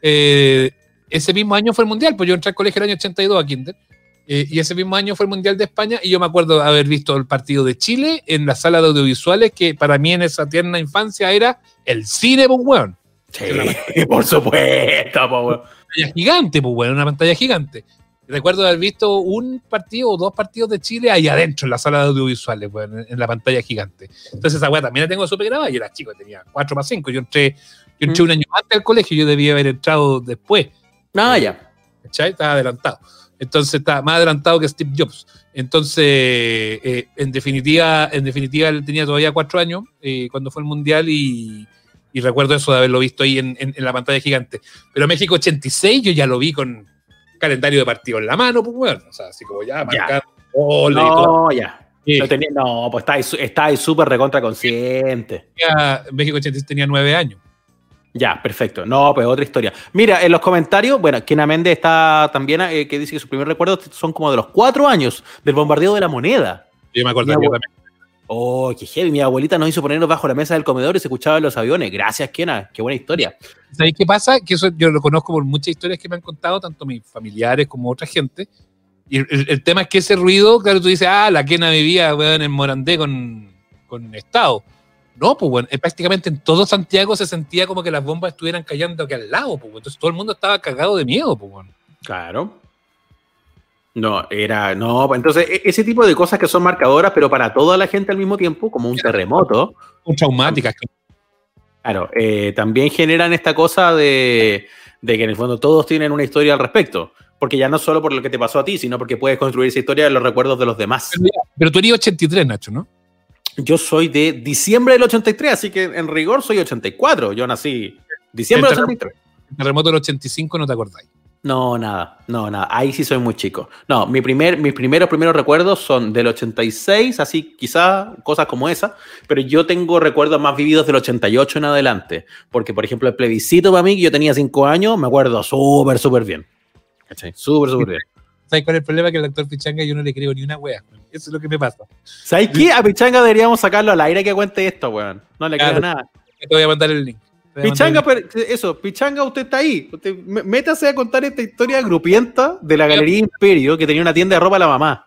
eh, ese mismo año fue el mundial, pues yo entré al colegio el año 82 a Kinder, eh, y ese mismo año fue el mundial de España, y yo me acuerdo haber visto el partido de Chile en la sala de audiovisuales, que para mí en esa tierna infancia era el cine, pues, weón. Sí, por supuesto, po, weón. pantalla gigante, pues, weón, una pantalla gigante. Recuerdo haber visto un partido o dos partidos de Chile ahí adentro, en la sala de audiovisuales, weón, en, en la pantalla gigante. Entonces esa weá también la tengo súper grabada. Yo era chico, tenía 4 más 5. Yo entré, yo entré un año antes al colegio, yo debía haber entrado después. Ah, ya. ¿Cachai? Estaba adelantado. Entonces estaba más adelantado que Steve Jobs. Entonces, eh, en definitiva, en definitiva, él tenía todavía cuatro años eh, cuando fue el Mundial y, y recuerdo eso de haberlo visto ahí en, en- en la pantalla gigante. Pero México 86 yo ya lo vi con calendario de partido en la mano, pues bueno, o sea, así como ya marcando goles. No, ya. Lo tenía- no, pues está está súper recontra consciente. México 86 tenía nueve años. Ya, perfecto. No, pues otra historia. Mira, en los comentarios, bueno, Kena Méndez está también, eh, que dice que sus primeros recuerdos son como de los cuatro años del bombardeo de la moneda. Yo me acuerdo yo también. Oh, qué heavy. Mi abuelita nos hizo ponernos bajo la mesa del comedor y se escuchaba en los aviones. Gracias, Kena. Qué buena historia. ¿Sabéis qué pasa? Que eso yo lo conozco por muchas historias que me han contado, tanto mis familiares como otra gente. Y el, tema es que ese ruido, claro, tú dices, ah, la quena vivía weón, en Morandé con, con Estado. No, pues bueno, eh, prácticamente en todo Santiago se sentía como que las bombas estuvieran cayendo aquí al lado, pues. Entonces todo el mundo estaba cagado de miedo, pues bueno. Claro. No, era, no, pues entonces e- ese tipo de cosas que son marcadoras, pero para toda la gente al mismo tiempo, como un terremoto. Son traumáticas. Claro, eh, también generan esta cosa de, de que en el fondo todos tienen una historia al respecto. Porque ya no solo por lo que te pasó a ti, sino porque puedes construir esa historia de los recuerdos de los demás. Pero tú eres 83, Nacho, ¿no? Yo soy de diciembre del 83, así que en rigor soy 84. Yo nací diciembre del El 83. El terremoto del 85 no te acordáis. No, nada, no, nada. Ahí sí soy muy chico. No, mi primer, mis primeros, primeros recuerdos son del 86, así quizá cosas como esa, pero yo tengo recuerdos más vividos del 88 en adelante. Porque, por ejemplo, el plebiscito para mí, que yo tenía 5 años, me acuerdo súper, súper bien. ¿Cachai? Súper, súper bien. ¿Sabes cuál es el problema? Que el actor Pichanga yo no le creo ni una wea. Eso es lo que me pasa. ¿Sabes qué? A Pichanga deberíamos sacarlo al aire que cuente esto, weón. No le creo Claro. nada. Te voy a mandar el link. Pichanga, pero- eso, Pichanga, usted está ahí. Usted, métase a contar esta historia grupienta de la Galería Imperio que tenía una tienda de ropa a la mamá.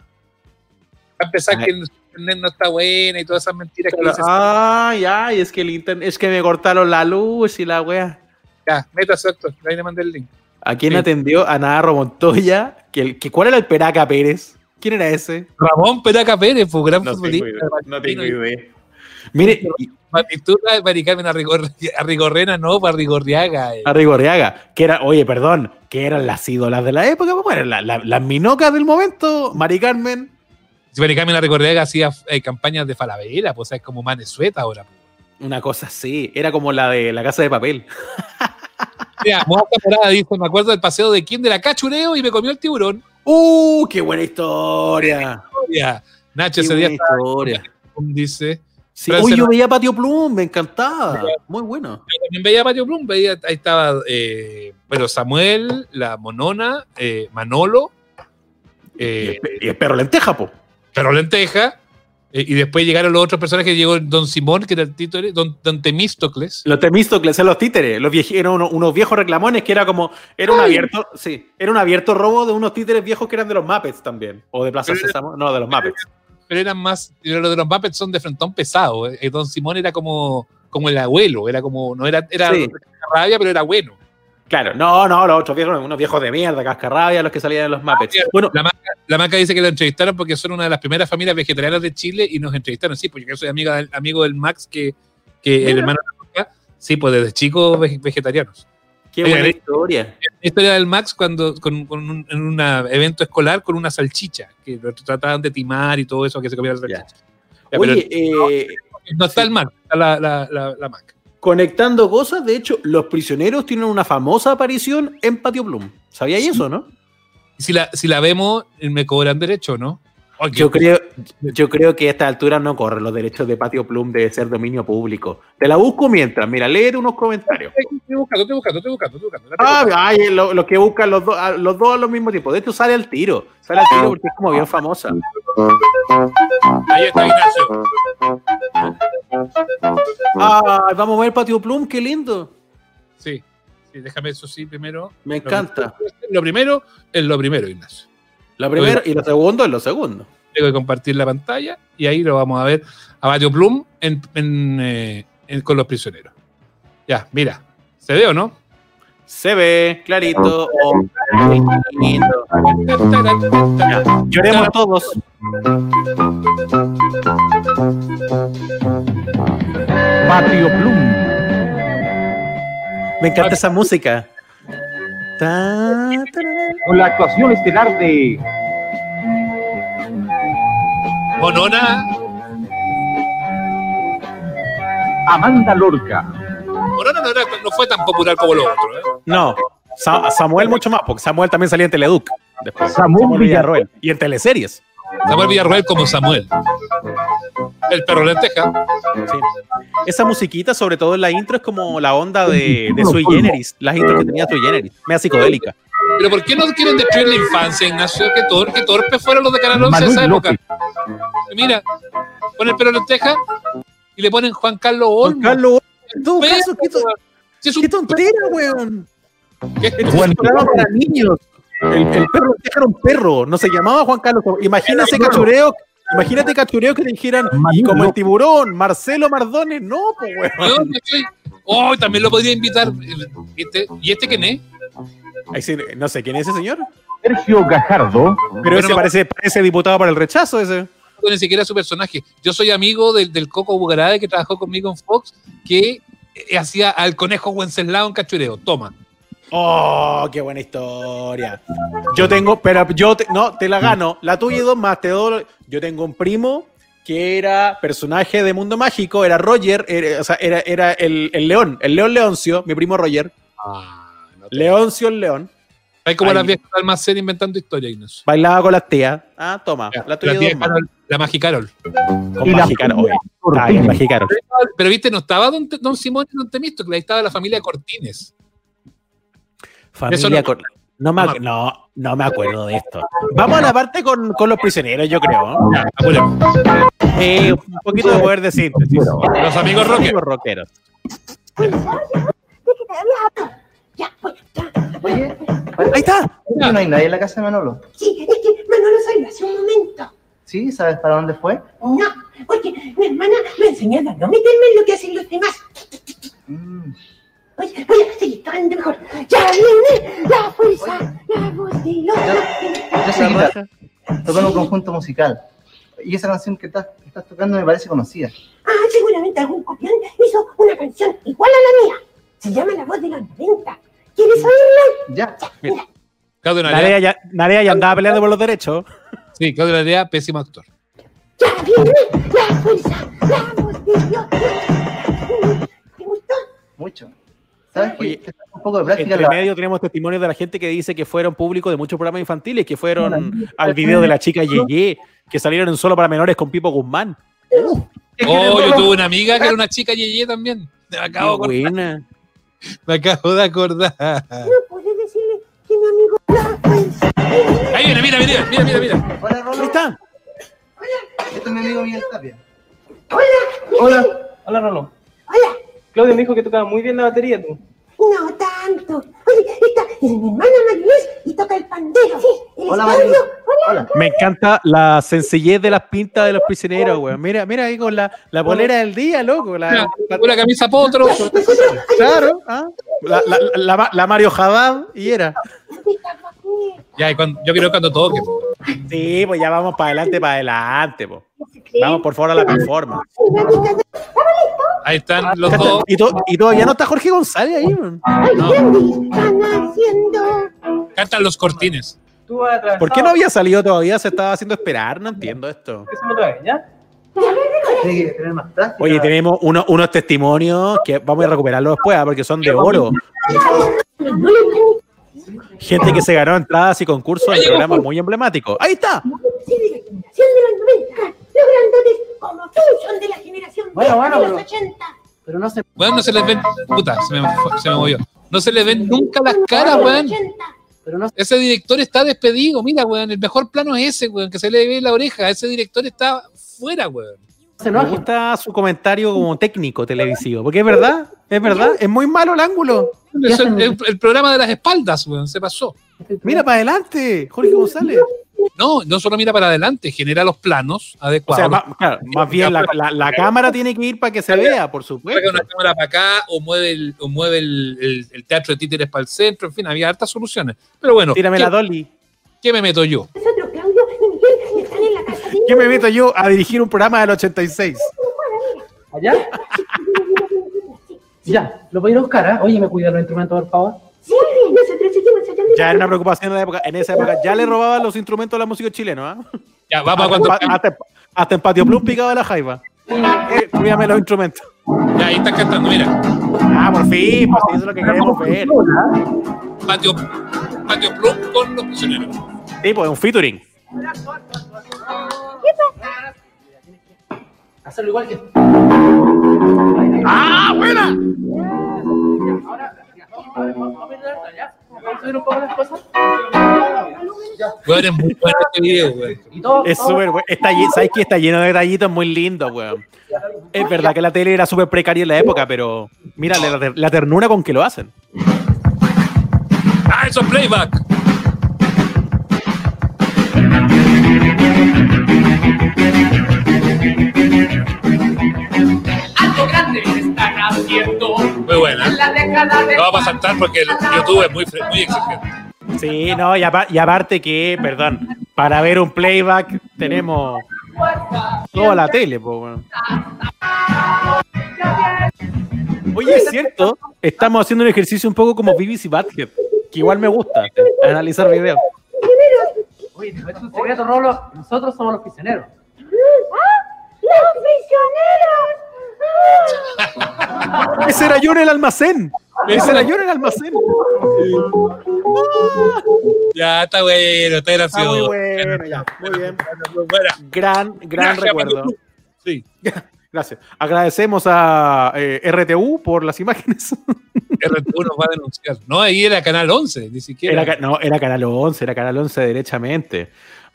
a empezar que el internet no está buena y todas esas mentiras que dices. Ah, ya, y es que el internet, es que me cortaron la luz y la wea. Ya, métase, doctor. Ahí le mandé el link. ¿A quién Sí. atendió? A Navarro Montoya. Que, el- que, ¿Cuál era el Peraca Pérez? ¿Quién era ese? Ramón Peraca Pérez, fue gran No futbolista. tengo idea, no tengo idea. Mire, y- Partitura, Mari Carmen Arrigor- Arrigorrena, no, para Rigorriaga. eh. a Rigorriaga, que era, oye, perdón, que eran las ídolas de la época, pues eran la- la- las minocas del momento, Mari Carmen. Si Mari Carmen Arrigorriaga hacía eh, campañas de Falabella, pues es como Manesueta ahora. pues. Una cosa así, era como la de la casa de papel. Mira, Morada dice, me acuerdo del paseo de quién de la cachureo y me comió el tiburón. ¡Uh, qué buena historia! Nacho Qué ese día historia. dice. Sí, hoy yo veía Patio Plum, me encantaba. Muy bueno. Yo también veía Patio Plum, veía, ahí estaba, eh, bueno, Samuel, la Monona, eh, Manolo, eh, Y el perro lenteja, po. Perro Lenteja, eh, y después llegaron los otros personajes, llegó Don Simón, que era el título, Don, Don Temístocles. Los Temístocles, los títeres, los vieji- eran unos, unos viejos reclamones que era como, era un Ay. abierto, sí, era un abierto robo de unos títeres viejos que eran de los Muppets también, o de Plaza Sésamo, no, de los Muppets. Pero eran más, los de los Muppets son de frontón pesado. eh, Don Simón era como, como el abuelo, era como, no era, era Sí. rabia, pero era bueno. Claro, no, no, los otros viejos, unos viejos de mierda, cascarrabia, los que salían en los Muppets. Bueno, La maca, la Maca dice que lo entrevistaron porque son una de las primeras familias vegetarianas de Chile y nos entrevistaron. Sí, porque yo soy amiga del, amigo del Max, que, que el hermano de la Maca, sí, pues desde chicos vege- vegetarianos. qué buena historia. La historia del Max cuando con, con un, en un evento escolar con una salchicha, que lo trataban de timar y todo eso, que se comía la salchicha. Ya, Oye, eh, no está el Max, está la, la, la, la Maca. Conectando cosas, de hecho, los prisioneros tienen una famosa aparición en Patio Plum. ¿Sabíais Sí. eso, no? Si la, si la vemos, me cobran derecho, ¿no? Yo qué- creo, yo creo que a esta altura no corren los derechos de Patio Plum de ser dominio público. Te la busco mientras, mira, léete unos comentarios. Estoy buscando, estoy buscando, estoy buscando, estoy buscando. Ah, ay, lo, lo que buscan los, dos a- los dos al mismo tiempo. De hecho, sale al tiro. Sale al tiro porque es como bien famosa. Ahí está Ignacio. Ah, vamos a ver Patio Plum, qué lindo. Sí, sí, déjame eso sí primero. Me encanta. Lo primero es lo primero, Ignacio. Lo primero y lo segundo es lo segundo. Tengo que compartir la pantalla y ahí lo vamos a ver a Batio Plum en, en, eh, en- con los prisioneros. Ya, mira. ¿Se ve o no? Se ve clarito. Oh, qué lindo. Ya, lloremos todos. Patio Plum. Me encanta esa música. Con la actuación estelar de Monona. Amanda Lorca. Monona no, era- no fue tan popular como los otros. ¿eh? No, Sa- Samuel mucho más, porque Samuel también salía en Teleduc. Después. Samuel Villarroel. Y en teleseries. Samuel Villarroel como Samuel. El perro lenteja. Sí. Esa musiquita, sobre todo en la intro, es como la onda de, de Sui Generis. Las intros que tenía Sui Generis. Mea psicodélica. Pero ¿por qué no quieren destruir la infancia, Ignacio? Qué, tor qué torpes fueron los de Canal 11 de esa época. Mira, ponen el perro lenteja y le ponen Juan Carlos Olmo. Carlos, en todo Perro, caso, qué, to- Si es un qué tontera, weón. ¿Qué? Esto es un programa para niños. El, el perro era un perro, no se llamaba Juan Carlos. Imagínate cachureo, imagínate cachureo que te dijeran, y como el tiburón, Marcelo Mardones, no, pues weón. Oh, también lo podría invitar. ¿Y este, ¿y este quién es? Ahí sí, no sé quién es ese señor, Sergio Gajardo. pero ese no. parece, parece diputado para el rechazo ese. No, Ni siquiera su personaje. Yo soy amigo del, del Coco Bugarade que trabajó conmigo en Fox, que eh, hacía al conejo Wenceslao en cachureo. Toma. Oh, qué buena historia. Yo tengo, pero yo te- no, te la gano. La tuya y dos más, te doy. Yo tengo un primo que era personaje de Mundo Mágico, era Roger, era- o sea, era, era el, el león, el león Leoncio, mi primo Roger. Leoncio el león. Hay como Ay. las viejas del almacén inventando historia, Ignacio. Bailaba con las tías. Ah, toma, la tuya La, tía dos más. Carol, la Magi Carol. Con Y la Magicarol, Magicarol. Pero viste, no estaba Don, don Simón y Don Temístocle, ahí estaba la familia Cortines. Familia no- con- no, me, ac- no, no me acuerdo de esto. Vamos a la parte con, con los prisioneros, yo creo. Eh, un poquito de poder de síntesis. Los amigos Los rockeros. rockeros. Ahí está. ¿no hay nadie en la casa de Manolo? Sí, es que Manolo salió hace un momento. ¿Sí? ¿Sabes para dónde fue? No, porque mi hermana me enseñó a no meterme en lo que hacen los demás. Oye, voy a seguir tocando mejor. Ya viene la fuerza, la voz de los Yo soy guitarra. En un conjunto musical. Y esa canción que estás, que estás tocando me parece conocida. Ah, seguramente algún copión hizo una canción igual a la mía. Se llama La voz de los 90. ¿Quieres oírla? Ya. Claudio Narea Narea. ya, Narea ya andaba peleando por los derechos. Sí, Claudio Narea, pésimo actor. Ya viene la fuerza, la voz de Dios. ¿Te gustó? Mucho. ¿Sabes? Oye, un poco de práctica. Entre la- medio tenemos testimonios de la gente que dice que fueron públicos de muchos programas infantiles, que fueron al video de la chica Yeye, que salieron en solo para menores con Pipo Guzmán. Oh, yo tuve una amiga que era una chica Yeye también. Me acabo, Qué de acordar, buena. me acabo de acordar. No puedes decirle que mi amigo. Ahí viene, mira, mira, mira, mira, mira. Hola, Rolo. Ahí está. Este es mi amigo Miguel Tapia. Hola, hola Rolo. Hola. Claudio me dijo que tocaba muy bien la batería tú. No tanto. Oye, esta es mi hermana Mariluz y toca el pandero. Sí, el Hola. Mariluz. Hola. Hola. Me encanta la sencillez de las pintas de los prisioneros, weón. Mira, mira ahí con la, la polera del día, loco. La, Una camisa potro. claro, ¿ah? la, la, la- la Mario Haddad y era. Ya, y cuando, yo quiero cuando toque. Sí, pues ya vamos para adelante, para adelante, po. Vamos por favor a la performance. Ahí están los dos. Y, to- y todavía no está Jorge González ahí, weón. No, Están haciendo. cantan los cortines. ¿Por qué no había salido todavía? Se estaba haciendo esperar, no entiendo esto. Oye, tenemos uno- unos testimonios que vamos a recuperarlos después, ¿ah? porque son de oro. Gente que se ganó entradas y concursos en programas muy emblemáticos. Ahí está. De los 90. Los grandotes como tú son de la generación Bueno, bueno, de los pero- 80. Pero no se. Bueno, no se les ven. Puta, se me, fue- se me movió. No se les ven nunca las caras, weón. Pero no Ese director está despedido. Mira, weón. El mejor plano es ese, weón. Que se le ve la oreja. Ese director está fuera, weón. se Me gusta su comentario como técnico televisivo, porque es verdad, es verdad, es muy malo el ángulo. El, el programa de las espaldas, weón. Se pasó. Mira para adelante, Jorge González. No, no solo mira para adelante, genera los planos O adecuados. sea, más, claro, más bien la, la- la cámara tiene que ir para que se vea, por supuesto. una cámara para acá o mueve el, o mueve el, el- el teatro de títeres para el centro, en fin, había hartas soluciones. Pero bueno, Tírame ¿qué, la Dolly. qué me meto yo? Nosotros, Claudio y Miguel, están en la casa ¿Qué me meto yo a dirigir un programa del 86? ¿Allá? Ya, lo voy a ir a buscar, ¿ah? Oye, ¿me cuida los instrumentos, por favor? Sí, nosotros seguimos allá en Ya era una preocupación en, la época, en esa época. Ya le robaban los instrumentos a la música chilena, ¿ah? Ya, vamos a cuando. Hasta, hasta- en Patio Plus picaba la jaiba. Eh, cuídame los instrumentos. Ya, ahí están cantando, mira. Ah, por fin, pues eso es lo que queremos ver. Patio, patio Plum con los prisioneros. Sí, pues un featuring. Hacerlo igual que. ¡Ah, buena! Vamos a mirar allá. Vamos a subir un poco las cosas. Weón, es muy bueno este video, weón. Es súper bueno. Está, lle- ¿Sabes que está lleno de detallitos muy lindos, weón? Es verdad que la tele era súper precaria en la época, pero mira la, la ternura con que lo hacen. Ah, eso es playback. Algo grande están haciendo. Muy buena. No vamos a saltar porque el YouTube es muy, exigente. Sí, no, y, apa- y aparte que, perdón, para ver un playback tenemos toda la tele, po, weón. Oye, es cierto, estamos haciendo un ejercicio un poco como BBC Badhead, que igual me gusta, analizar videos. Oye, te cuento un secreto, Rolo. Nosotros somos los prisioneros. ¡Los prisioneros! Ese era yo en el almacén. Ese era yo en el almacén. Ya, está bueno, está Ah, gracioso. muy bueno, ya, muy bien. Gran, gran Gracias, recuerdo. Sí. Gracias. Agradecemos a eh, RTU por las imágenes. RTU nos va a denunciar. No, ahí era Canal 11, ni siquiera. Era, no, era Canal 11, era Canal 11 derechamente.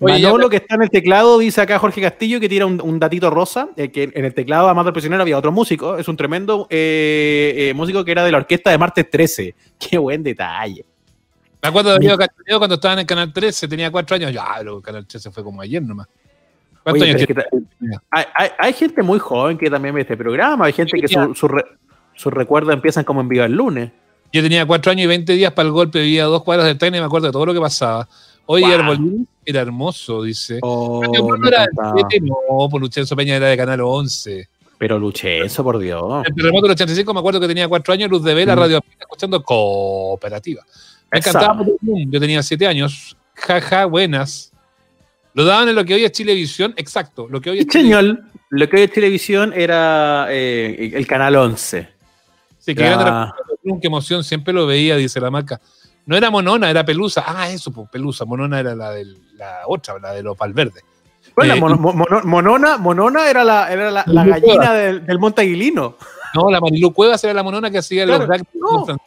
Oye, Manolo, que está en el teclado, dice acá Jorge Castillo que tira un, un datito rosa, eh, que en el teclado, además del prisionero, había otro músico, es un tremendo eh, eh, músico que era de la orquesta de Martes 13. Qué buen detalle. Me acuerdo de Diego Castaneda cuando estaba en el Canal 13, tenía cuatro años. Ya, pero el Canal 13 fue como ayer nomás. ¿Cuántos Oye, años es que hay, hay- hay gente muy joven que también ve este programa, hay gente que su- su re- sus recuerdos empiezan como en Viva el lunes. Yo tenía cuatro años y 20 días para el golpe, vivía a dos cuadras del tren y me acuerdo de todo lo que pasaba. Oye, Wow. Arbolín era hermoso, dice. Oh, me era 7, no, por Lucenzo Peña era de Canal 11. Pero luché eso, por Dios. El terremoto del 85 me acuerdo que tenía cuatro años, Luz de Vela, Mm. Radio escuchando Cooperativa. Me encantaba yo tenía siete años. Jaja, buenas. Lo daban en lo que hoy es Chilevisión, exacto. Lo que hoy es señor, lo que hoy es televisión era eh, el canal 11. Sí, que repente Plum, qué emoción, siempre lo veía, dice la marca. No era Monona, era Pelusa. Ah, eso, pues, Pelusa. Monona era la de la otra, la de los Valverde. Bueno, Eh, mono- mono- monona, monona era la, era la, la gallina del, del Monte Aguilino. No, la Marilu Cuevas era la Monona que hacía Claro, los no.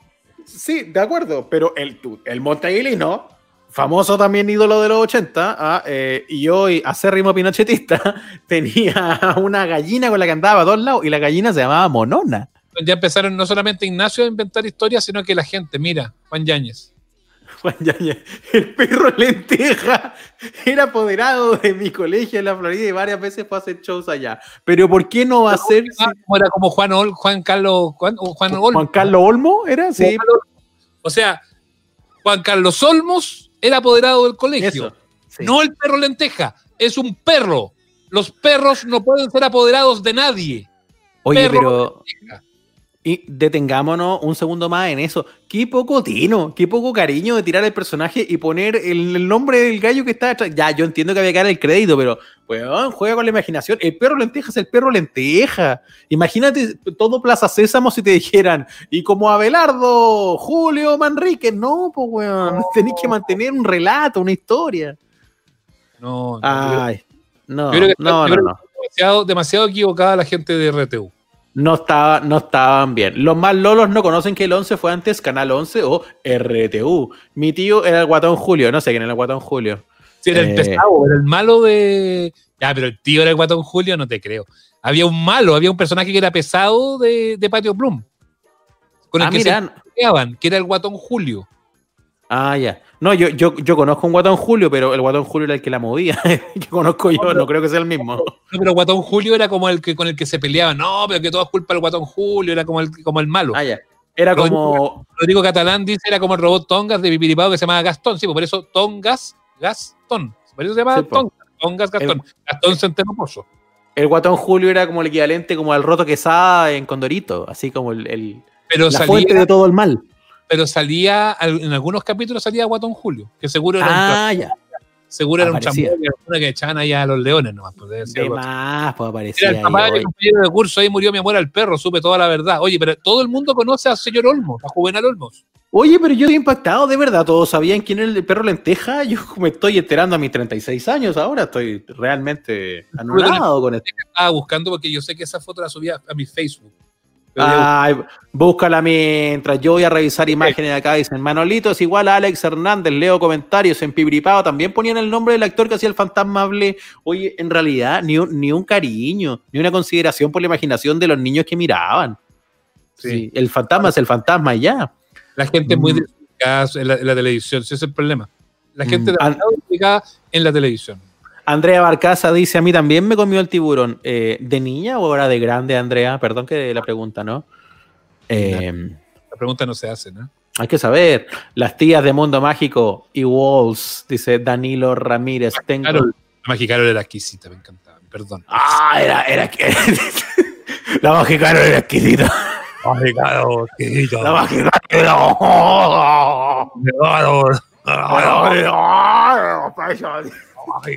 Sí, de acuerdo, pero el, el Monte Aguilino, famoso también ídolo de los 80, ah, eh, y hoy acérrimo pinochetista, tenía una gallina con la que andaba a todos lados y la gallina se llamaba Monona. Ya empezaron no solamente Ignacio a inventar historias, sino que la gente, mira, Juan Yáñez. Juan Yañez, el perro lenteja era apoderado de mi colegio en la Florida y varias veces fue a hacer shows allá. Pero ¿por qué no va a ser era como Juan, Ol- Juan Carlos Juan, Juan. Juan Carlos Olmo? ¿Era? Sí. O sea, Juan Carlos Olmos era apoderado del colegio. Eso, sí. No el perro lenteja, es un perro. Los perros no pueden ser apoderados de nadie. Oye, Perro pero. Y detengámonos un segundo más en eso. Qué poco tino, qué poco cariño de tirar el personaje y poner el, el nombre del gallo que está detrás. Ya, yo entiendo que había que dar el crédito, pero, weón, juega con la imaginación. El perro lenteja es el perro lenteja. Imagínate todo Plaza Sésamo si te dijeran, y como Abelardo, Julio Manrique. No, pues, weón, tenés que mantener un relato, una historia. No, no, Ay, no, yo creo que, no, no, creo que no. está demasiado, demasiado equivocada la gente de RTU. No, estaba, no estaban bien. Los más lolos no conocen que el 11 fue antes Canal 11 o RTU. Mi tío era el guatón Julio. No sé quién era el guatón Julio. Sí, era el Eh, pesado, era el malo de. Ya, pero el tío era el guatón Julio, no te creo. Había un malo, había un personaje que era pesado de, de Patio Plum. Con el Ah, que mira. se peleaban, que era el guatón Julio. Ah, ya. No, yo, yo, yo conozco un guatón Julio, pero el guatón Julio era el que la movía. que conozco yo, no creo que sea el mismo. No, pero Guatón Julio era como el que con el que se peleaban. No, pero que todo es culpa del Guatón Julio, era como el, como el malo. Ah, ya. Era como. Rodrigo Catalán dice era como el robot Tongas de Pipiripao que se llamaba Gastón. Sí, pues por eso Tongas, Gastón. Por eso se llamaba Sí, po. Tongas, Tongas, Gastón. Gastón Centeno Pozo. El guatón Julio era como el equivalente como al roto quesada en Condorito. Así como el, el- Pero la salía- fuente de todo el mal. Pero salía, al- en algunos capítulos salía Guatón Julio, que seguro era Ah, un, ya. seguro era un Aparecía. era una que echaban ahí a los leones nomás. pues, De más, pues aparecía. Era el papá ahí, de compañero curso, ahí murió mi amor al perro, supe toda la verdad. Oye, pero todo el mundo conoce al señor Olmos, a Juvenal Olmos. Oye, pero yo estoy impactado, de verdad. Todos sabían quién era el perro lenteja. Yo me estoy enterando a mis 36 años ahora. Estoy realmente anonadado con esto. Estaba buscando porque yo sé que esa foto la subía a mi Facebook. Ay, búscala mientras yo voy a revisar imágenes de acá. Dicen Manolito es igual a Alex Hernández. Leo comentarios en Pibripao. También ponían el nombre del actor que hacía el fantasmable. Oye, en realidad, ni un, ni un cariño, ni una consideración por la imaginación de los niños que miraban. Sí, el fantasma es el fantasma y ya. La gente muy Mm. desubicada en la, en la televisión, ese es el problema. La gente Mm. desubicada en la televisión. Andrea Barcaza dice, a mí también me comió el tiburón. Eh, ¿De niña o ahora de grande, Andrea? Perdón que la pregunta, ¿no? Eh, La pregunta no se hace, ¿no? hay que saber. Las tías de Mundo Mágico y Walls, dice Danilo Ramírez. Tengo... Carol, la Magicarol era exquisita, me encantaba. Perdón. Ah, era, era la Magicarol era exquisita. Magicarol, exquisita. La Magicarol.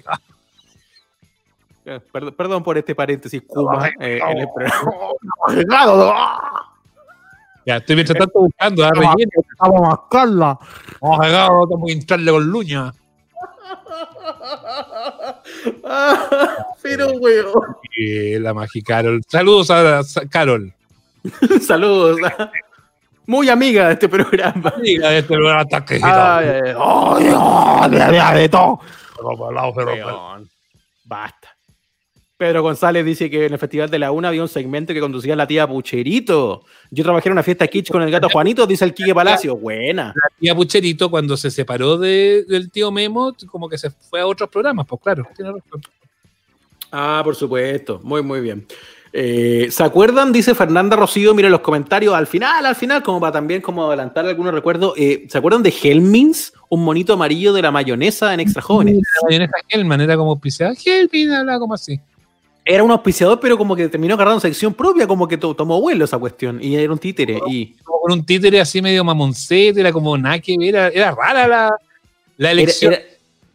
Perdón, perdón por este paréntesis, Kuma. eh, en el programa. Ya, estoy mientras tanto buscando, ah, relleno. Vamos a mascarla. Vamos a pegar, vamos a hincharle con luña. Pero, weón. Eh, la Magicarol. Saludos a, a Carol. Saludos. Muy amiga de este programa. Amiga de este programa, está que- Ay, ay, ay, ay, de- todo. Basta. Pedro González dice que en el Festival de la Una había un segmento que conducía la tía Pucherito. Yo trabajé en una fiesta kitsch con el gato Juanito, dice el Quique Palacio. Buena. La tía Pucherito, cuando se separó de- del tío Memo, como que se fue a otros programas, pues claro, tiene razón. Ah, por supuesto. Muy, muy bien. Eh, ¿Se acuerdan? Dice Fernanda Rocío, mire los comentarios al final, al final, como para también como adelantar algunos recuerdos. Eh, ¿Se acuerdan de Helmins? Un monito amarillo de la mayonesa en Extra Jóvenes. La mayonesa Hellman era como auspiciada. Hellman hablaba como así. Era un auspiciador, pero como que terminó agarrando sección propia, como que to- tomó vuelo esa cuestión. Y era un títere. Y Como con un títere así medio mamoncete, era como nada que ver, era, era rara la, la elección. era-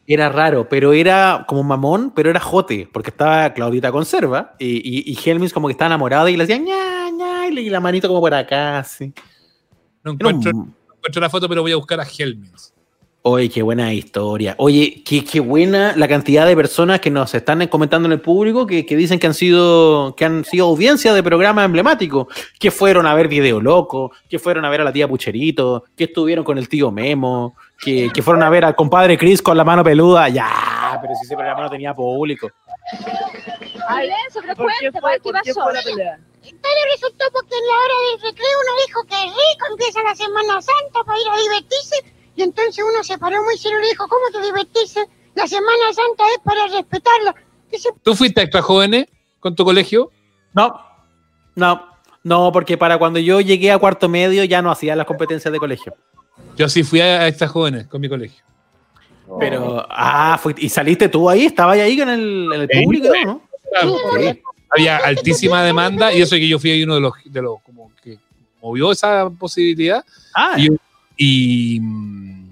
era raro, pero era como mamón, pero era jote, porque estaba Claudita Conserva y, y, y Helmins como que estaba enamorada y le decía ña, ña, y y la manito como por acá, así. No un- encuentro, no encuentro la foto, pero voy a buscar a Helmins. Oye, qué buena historia. Oye, qué, qué buena la cantidad de personas que nos están comentando en el público que, que dicen que han sido que han sido audiencia de programas emblemáticos, que fueron a ver Video Loco, que fueron a ver a la tía Pucherito, que estuvieron con el tío Memo, que, que fueron a ver al compadre Chris con la mano peluda. Ya, pero si ese programa no tenía público. Ay, pero cuenta, ¿qué pasó? Pero resultó porque en la hora del recreo uno dijo que rico empieza la Semana Santa para ir a divertirse y entonces uno se paró muy serio y le dijo, ¿cómo te divertirse? La Semana Santa es para respetarla. Dice, ¿Tú fuiste a extra jóvenes con tu colegio? No, no, no, porque para cuando yo llegué a cuarto medio ya no hacía las competencias de colegio. Yo sí fui a extra jóvenes con mi colegio. Pero, ah, fue- ¿y saliste tú ahí? ¿Estabas ahí en el, en el Sí, público, no? Claro, Sí. Había altísima demanda y eso que yo fui ahí uno de los, de los como que movió esa posibilidad. Ah, y, y, mm,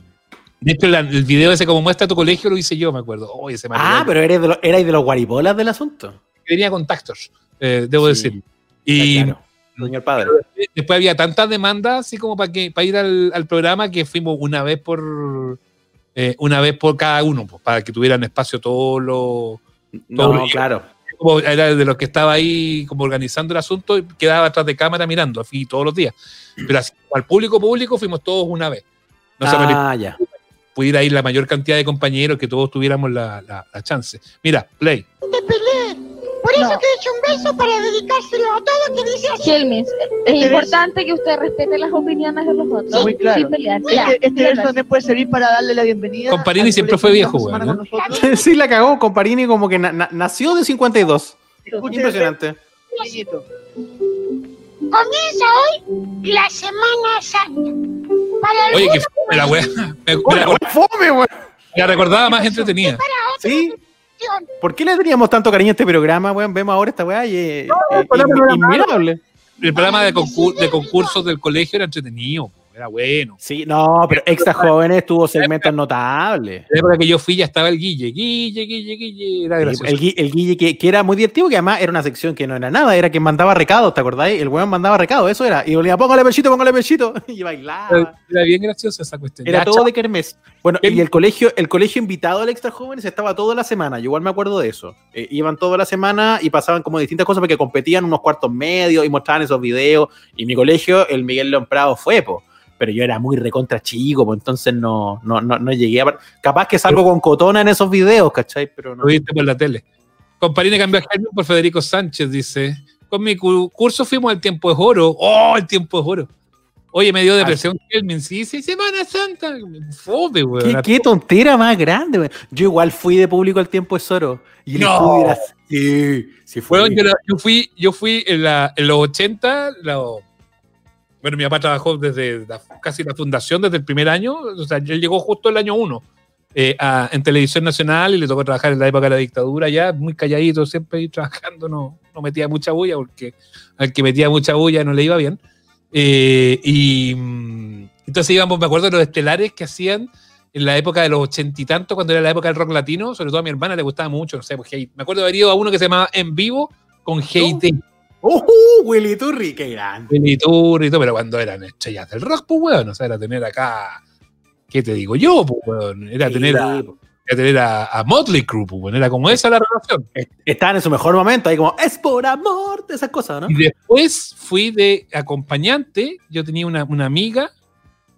de hecho, la- el video ese como muestra tu colegio lo hice yo, me acuerdo. Oh, ese Ah, pero eres de, los, erais de los guaribolas del asunto. tenía contactos, eh, debo Sí. decir. Y Claro, señor padre. después había tantas demandas así como para que para ir al, al programa que fuimos una vez por eh, una vez por cada uno, pues, para que tuvieran espacio todos los todos No, los- claro. Como era de los que estaba ahí como organizando el asunto y quedaba atrás de cámara mirando así todos los días. Pero así, al público público fuimos todos una vez. No se Ah, ya. pudiera ir la mayor cantidad de compañeros que todos tuviéramos la, la- la chance. Mira, play. Por eso que he hecho un beso para dedicárselo a todos que dice así. Helmis, es importante que usted respete las opiniones de los otros. Muy claro. Sin pelear. Este, este mira, verso también puede servir para darle la bienvenida. Comparini siempre fue viejo, nosotros. sí, la cagó. Comparini como que na- na- nació de 52. Escuchen Impresionante. Niñito. Comienza hoy la Semana Santa. Para Oye, que fome la wea. Me, me Oye, la- fome, weón. la recordaba más entretenida. Sí. ¿Por qué le teníamos tanto cariño a este programa, weón? Vemos ahora esta weá y es no malo. inmirable. El programa de, concur- de concursos del colegio era entretenido, era bueno. Sí, no, pero Extra Jóvenes tuvo segmentos notables. La época que yo fui ya estaba el Guille. Guille, Guille, Guille. Era gracioso. El, Gui- el Guille, que, que era muy divertido, que además era una sección que no era nada, era que mandaba recados, ¿te acordáis? El weón mandaba recados, eso era. Y volvía, póngale pechito, póngale pechito. Y bailaba. Era bien graciosa esa cuestión. Era Ya, todo chao. de kermés. Bueno, y el colegio, el colegio invitado al Extra Jóvenes estaba toda la semana. Yo igual me acuerdo de eso. Eh, iban toda la semana y pasaban como distintas cosas porque competían unos cuartos medios y mostraban esos videos. Y mi colegio, el Miguel León Prado, fue, po. Pero yo era muy recontra chico, pues entonces no, no, no, no llegué a. Capaz que salgo con cotona en esos videos, ¿cachai? Pero no. Lo viste por la tele. Comparine cambió a Jaime por Federico Sánchez, dice. Con mi cu- curso fuimos al tiempo es oro. ¡Oh, el tiempo es oro! Oye, me dio depresión Kelvin. Sí, sí, Semana Santa. Fome, weón. ¿Qué, qué tontera más grande, weón. Yo igual fui de público al tiempo es oro. Y No. era- Sí, sí fue. Weón, yo, yo fui, yo fui en, la- en los 80, la- bueno, mi papá trabajó desde casi la fundación, desde el primer año, o sea, él llegó justo el año 1 en Televisión Nacional y le tocó trabajar en la época de la dictadura ya, muy calladito, siempre ahí trabajando, no, no metía mucha bulla, porque al que metía mucha bulla no le iba bien. Eh, y mm, entonces íbamos, me acuerdo de los estelares que hacían en la época de los ochenta y tantos, cuando era la época del rock latino, sobre todo a mi hermana le gustaba mucho, no sé, pues, me acuerdo de haber ido a uno que se llamaba En Vivo con Heidi. ¡Uh! Willy Turri, qué grande. Willy todo, pero cuando eran estrellas del rock, pues, weón, o sea, era tener acá, ¿qué te digo yo, pues, weón? Era Sí, tener, a, pues. era tener a, a Motley Crue, pues, weón, era como esa la relación. Estaban en su mejor momento, ahí como, es por amor, de esas cosas, ¿no? Y después fui de acompañante, yo tenía una, una amiga,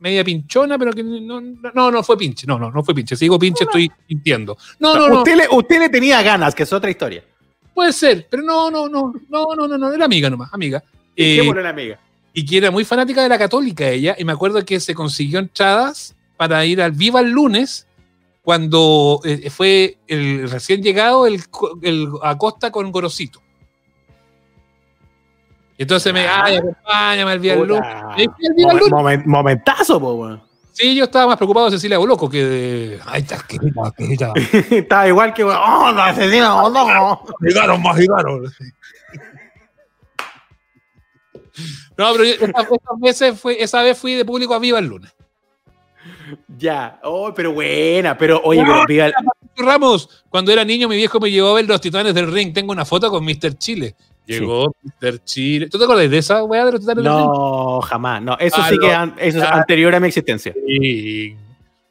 media pinchona, pero que no, no, no fue pinche, no, no, no fue pinche, si digo pinche estoy mintiendo. No, no, no, Usted, le, usted le tenía ganas, que es otra historia. Puede ser, pero no, no, no, no, no, no, no, era amiga nomás, amiga. Eh, ¿Qué la amiga? y que era muy fanática de la católica ella, y me acuerdo que se consiguió entradas para ir al Viva el lunes, cuando eh, fue el recién llegado el, el Acosta con Gorosito. Entonces me, ay, acompáñame al Viva el lunes. Momentazo, po, weón. Sí, yo estaba más preocupado de Cecilia Boloco que de. Ay, está querida, querida. Estaba igual que, oh, no, asesino, no. Llegaron más, llegaron. No, pero yo- esas, esas veces fue, esa vez fui de público a Viva el lunes. Ya, oh, pero buena, pero oye, pero viva el- Ramos, cuando era niño, mi viejo me llevó a ver los titanes del ring. Tengo una foto con Mr. Chile. Llegó Mr. Chile. ¿Tú te acuerdas de esa weá de los titanes del ring? No, jamás. No, eso Ah, sí que no. es an- eso es Ah. anterior a mi existencia. Sí.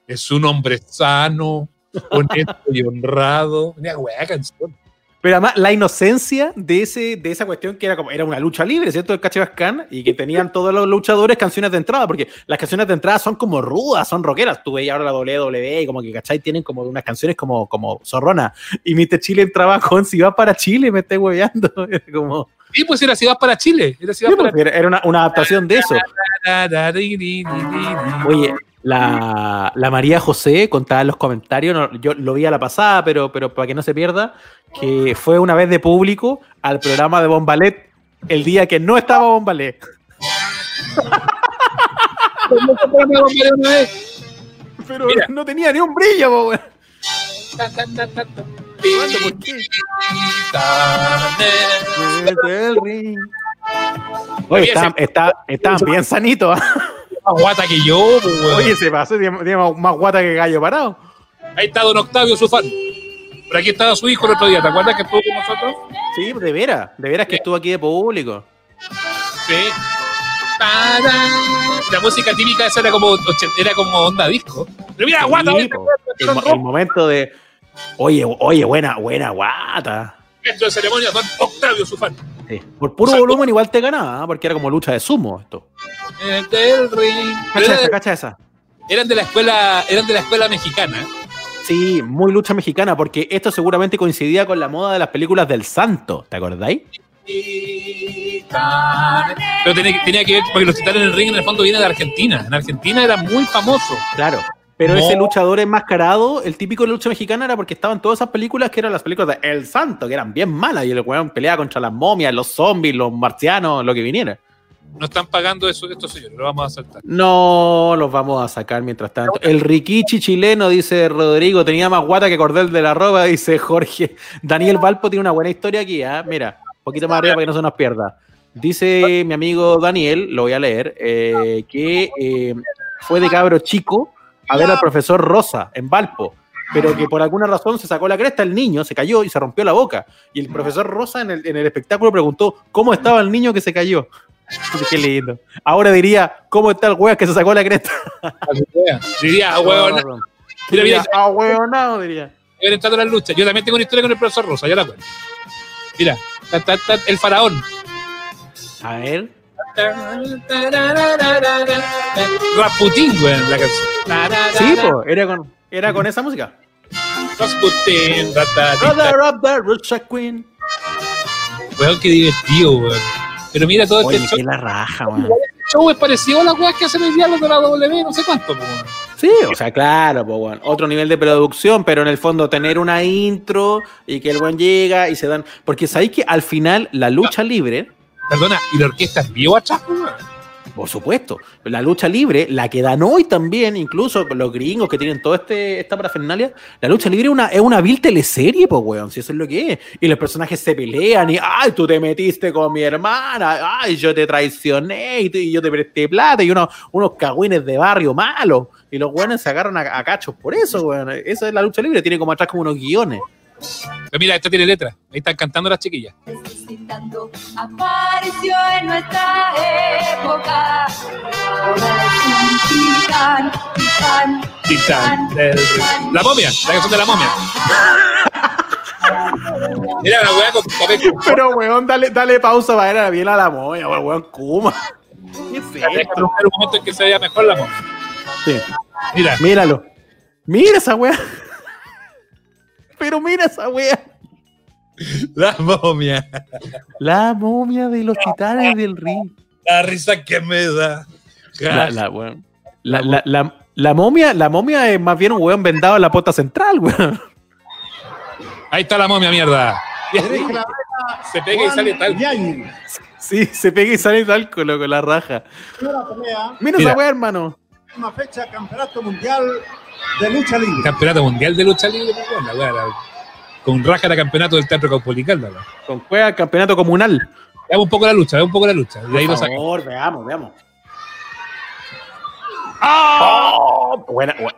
Es un hombre sano, honesto y honrado. Mira, weá, canción. Pero además, la inocencia de, ese, de esa cuestión que era como era una lucha libre, ¿cierto? El Cachebascán, y que tenían todos los luchadores canciones de entrada, porque las canciones de entrada son como rudas, son rockeras. Tú veías ahora la WWE y como que, ¿cachai? Tienen como unas canciones como, como zorrona. Y Mr. Chile entraba con Si vas para Chile, me esté hueveando. Como. Sí, pues era Ciudad para Chile. Era Ciudad Sí, para pues, era una, una adaptación de eso. Oye, la, la María José contaba en los comentarios, no, yo lo vi a la pasada, pero, pero para que no se pierda, que fue una vez de público al programa de Bombalet el día que no estaba Bombalet. Pero Mira. no tenía ni un brillo, po. Oye, estaban, está- estaban bien sanitos. Más guata que yo, pues, weón. Oye, se pasó, tiene tiene más guata que gallo parado. Ahí está Don Octavio, su fan. Por aquí estaba su hijo el otro día. ¿Te acuerdas que estuvo con nosotros? Sí, de veras, de veras que estuvo aquí de público. Sí. La música típica esa era como, era como onda disco. Pero mira, guata, Sí, po. el, el momento de. Oye, oye, buena, buena guata. esto de ceremonia, Don Octavio, su fan. Sí. Por puro volumen igual te ganaba, ¿ah? porque era como lucha de sumo esto. Del ring. Cacha esa, eran, cacha esa. eran de la escuela, eran de la escuela mexicana. Sí, muy lucha mexicana, porque esto seguramente coincidía con la moda de las películas del santo, ¿te acordáis? Pero tenía, tenía que ver, porque los titanes en el ring en el fondo vienen de Argentina. En Argentina era muy famoso. Claro. Pero No. ese luchador enmascarado, el típico de lucha mexicana era porque estaban todas esas películas que eran las películas de El Santo, que eran bien malas, y el weón peleaba contra las momias, los zombies, los marcianos, lo que viniera. No están pagando eso estos señores, lo vamos a saltar. No los vamos a sacar mientras tanto. El Rikichi chileno, dice Rodrigo, tenía más guata que Cordel de la Roba, dice Jorge. Daniel Valpo tiene una buena historia aquí, ¿ah? Mira, un poquito más arriba para que no se nos pierda. Dice mi amigo Daniel, lo voy a leer, eh, que eh, fue de cabro chico a ver al profesor Rosa en Valpo, pero que por alguna razón se sacó la cresta el niño, se cayó y se rompió la boca. Y el profesor Rosa en el, en el espectáculo preguntó cómo estaba el niño que se cayó. Qué lindo. Ahora diría, ¿cómo está el weón que se sacó la cresta? Diría, ah, huevón. Mira, mira, Diría, ah, huevonao, diría. Iban entrando en la lucha. Yo también tengo una historia con el profesor Rosa, ya la cuento. Mira, ta, ta, ta, el faraón. A ver. Rasputín, weón, la canción. Sí, pues, era con, era con esa música. The Russia Queen. Weón, qué divertido, weón. Pero mira todo Oye, este show. la raja, weón. El show es parecido a las weas que hacen día los de la W, no sé cuánto, weón. Sí, o sea, claro, pues, bueno, otro nivel de producción, pero en el fondo tener una intro y que el buen llega y se dan. Porque sabéis que al final la lucha libre, Perdona, ¿y la orquesta es atrás, weón? por supuesto, la lucha libre, la que dan hoy también, incluso los gringos que tienen toda este, esta parafernalia, la lucha libre es una, es una vil teleserie, pues, weón, si eso es lo que es. Y los personajes se pelean y, ay, tú te metiste con mi hermana, ay, yo te traicioné y yo te presté plata y unos, unos cagüines de barrio malos. Y los weones se agarran a, a cachos por eso, weón. Esa es la lucha libre, tiene como atrás como unos guiones. Pero mira, esta tiene letra. Ahí están cantando las chiquillas. Apareció en nuestra época. Titán, titán, Titán del. La momia, la canción de la momia. Mira la weá con papel. Pero, weón, dale, dale pausa para ver a bien a la moya, weón, weón, Kuma. ¿Qué esto? buscar un momento en que se vea mejor la momia. Sí. Mira. Míralo. Mira esa weá. Pero mira esa weá. La momia. La momia de los titanes del ring. La risa que me da. La, la. La, la, la, la momia, la momia es más bien un weón vendado en la pota central, weón. Ahí está la momia, mierda. Se pega y sale tal. Sí, se pega y sale talco, loco, la raja. Mira. esa weá, hermano. Última fecha, Campeonato Mundial de Lucha Libre. Campeonato mundial de lucha libre, weón, la weá, la- Con raja de campeonato del Teatro Caupolicán. Con juega campeonato comunal. Veamos un poco la lucha, veamos un poco la lucha. De ahí Por favor, veamos, veamos. ¡Oh! Buena, buena.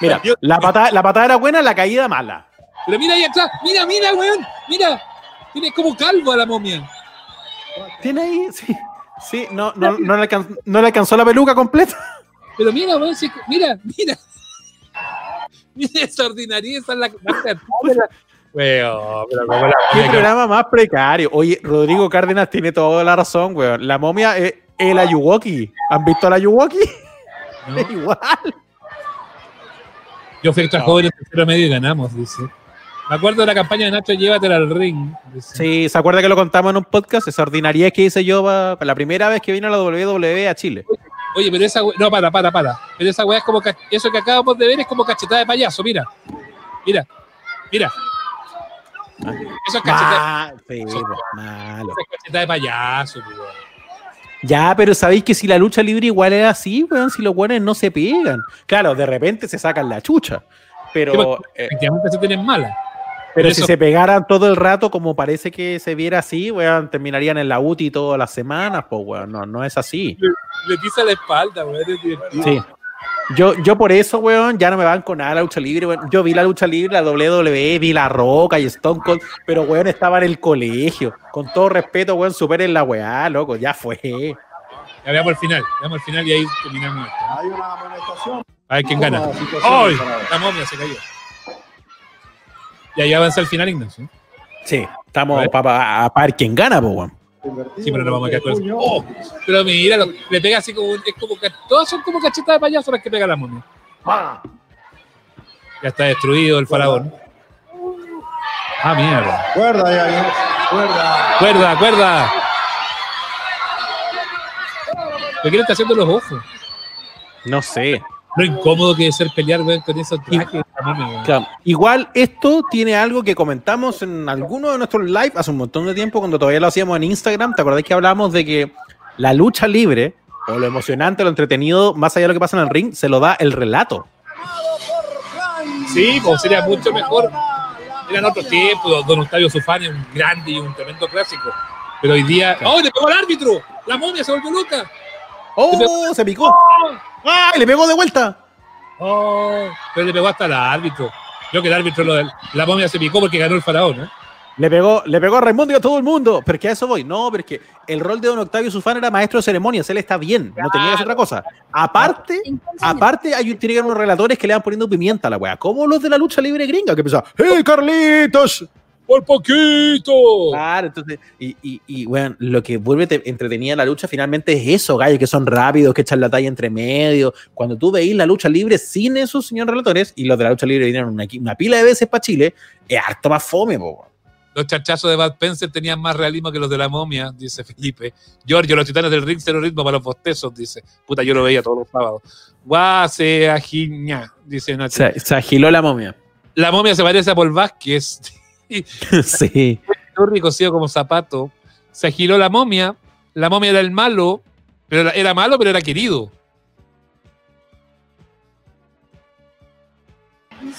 Mira, la patada, la patada era buena, la caída mala. Pero mira ahí atrás, mira, mira, weón, mira. Tiene como calvo a la momia. Tiene ahí, sí. Sí, no, no, no, le, alcan- no le alcanzó la peluca completa. Pero mira, weón, si- mira, mira. Mira esa ordinariedad, esa es la Weón, pero como la Qué programa más precario. Oye, Rodrigo Cárdenas tiene toda la razón, weón. La momia es el Ayuwoki. ¿Han visto al Ayuwoki? Es igual. Yo fui extra joven en tercero medio y ganamos, dice. Me acuerdo de la campaña de Nacho, llévatela al ring. dice. Sí, ¿se acuerda que lo contamos en un podcast? Esa ordinariedad que hice yo pa- pa la primera vez que vino la WWE a Chile. Oye, pero esa we- No, para, para, para. Pero esa weá es como. Eso que acabamos de ver es como cachetada de payaso, mira. Mira. Mira. Eso es cachetada, Ah, pues, malo. eso es cachetada de payaso, pues, weón. Ya, pero sabéis que si la lucha libre igual es así, weón, si los buenos no se pegan. Claro, de repente se sacan la chucha. Pero, pues, eh, Efectivamente se tienen mala. Pero si se pegaran todo el rato, como parece que se viera así, weón, terminarían en la UTI todas las semanas, pues, weón. No, no es así. Le pisa la espalda, weón. Es divertido. Sí. Yo, yo por eso, weón, ya no me van con nada la lucha libre, weón. Yo vi la lucha libre, la WWE, vi la Roca y Stone Cold, pero, weón, estaba en el colegio. Con todo respeto, weón, superen la weá, loco, ya fue. Ya veamos el final. Veamos el final y ahí terminamos esto. Hay una amonestación. A ver quién gana. ¡Ay! La momia se cayó. Y ahí avanza el final, Ignacio. Sí, estamos para pa, ver quién gana, pues, weón. Sí, pero no vamos a quedar con eso. ¡Oh! Pero mira, lo- le pega así como. un- Es como todas son como cachetas de payaso las que pega la momia. Ya está destruido el faraón. Ah, mierda. Cuerda, ya, ya. Cuerda. Cuerda, cuerda. ¿Pero qué le está haciendo los ojos? No sé. Lo incómodo que es ser pelear, weón, con esos trajes. Claro, Igual esto tiene algo que comentamos en alguno de nuestros live hace un montón de tiempo, cuando todavía lo hacíamos en Instagram. ¿Te acordás que hablamos de que la lucha libre, o lo emocionante, lo entretenido, más allá de lo que pasa en el ring, se lo da el relato? Sí, pues sería mucho mejor. Eran otros tiempos, Don Octavio Sufani, un grande y un tremendo clásico. Pero hoy día. ¡Oh, le pegó al árbitro! ¡La momia se volvió loca! ¡Oh, se picó! ¡Ay, le pegó de vuelta! ¡Oh! Pero le pegó hasta al árbitro. Creo que el árbitro, lo del- la momia se picó porque ganó el faraón, ¿eh? Le pegó, le pegó a Raimundo y a todo el mundo. Pero que a eso voy. No, pero es que el rol de Don Octavio Sufán era maestro de ceremonias. Él está bien. No tenía que hacer otra cosa. Aparte, aparte hay, un- tiene que haber unos relatores que le van poniendo pimienta a la weá. Como los de la lucha libre gringa, que empezaban, ¡Hey, Carlitos! ¡Por poquito! Claro, entonces, y, y, y bueno, lo que vuelve te- entretenida la lucha finalmente es eso, gallos, que son rápidos, que echan la talla entre medio. Cuando tú veis la lucha libre sin esos señores relatores, y los de la lucha libre vinieron una, una pila de veces para Chile, es harto más fome, po. Los chachazos de Bad Spencer tenían más realismo que los de la momia, dice Felipe. Giorgio, los titanes del ring cero ritmo para los bostezos, dice. Puta, yo lo veía todos los sábados. Guase ajiña, dice Nacho. Se, se agiló la momia. La momia se parece a Paul Vázquez. sí. Turri cosido como zapato. Se agiló la momia. La momia era el malo. Pero era, era malo, pero era querido.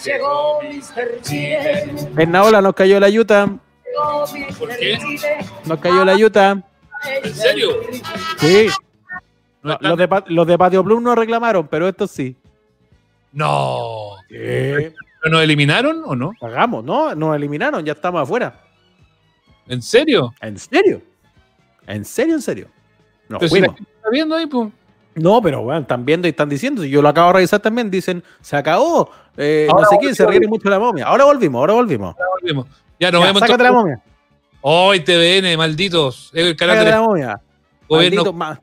Llegó Mr. Chile. En Naola nos cayó la yuta. Llegó Mr. ¿Por qué? Chile. Nos cayó la yuta. ¿En serio? Sí. No, los, de, los de Patio Plum no reclamaron, pero estos sí. No. ¿Qué? ¿Pero nos eliminaron o no? Pagamos, ¿no? Nos eliminaron, ya estamos afuera. ¿En serio? ¿En serio? ¿En serio, en serio? Nos Pero si fuimos. está viendo ahí, pues. No, pero bueno, están viendo y están diciendo. Yo lo acabo de revisar también. Dicen, se acabó. eh, Ahora no sé qué, se ríen mucho la momia. Ahora volvimos, ahora volvimos. volvimos. Ya nos Ya, vemos. sácate la momia. Hoy TVN, malditos. El Sácate la momia. gobierno. Maldito, ma-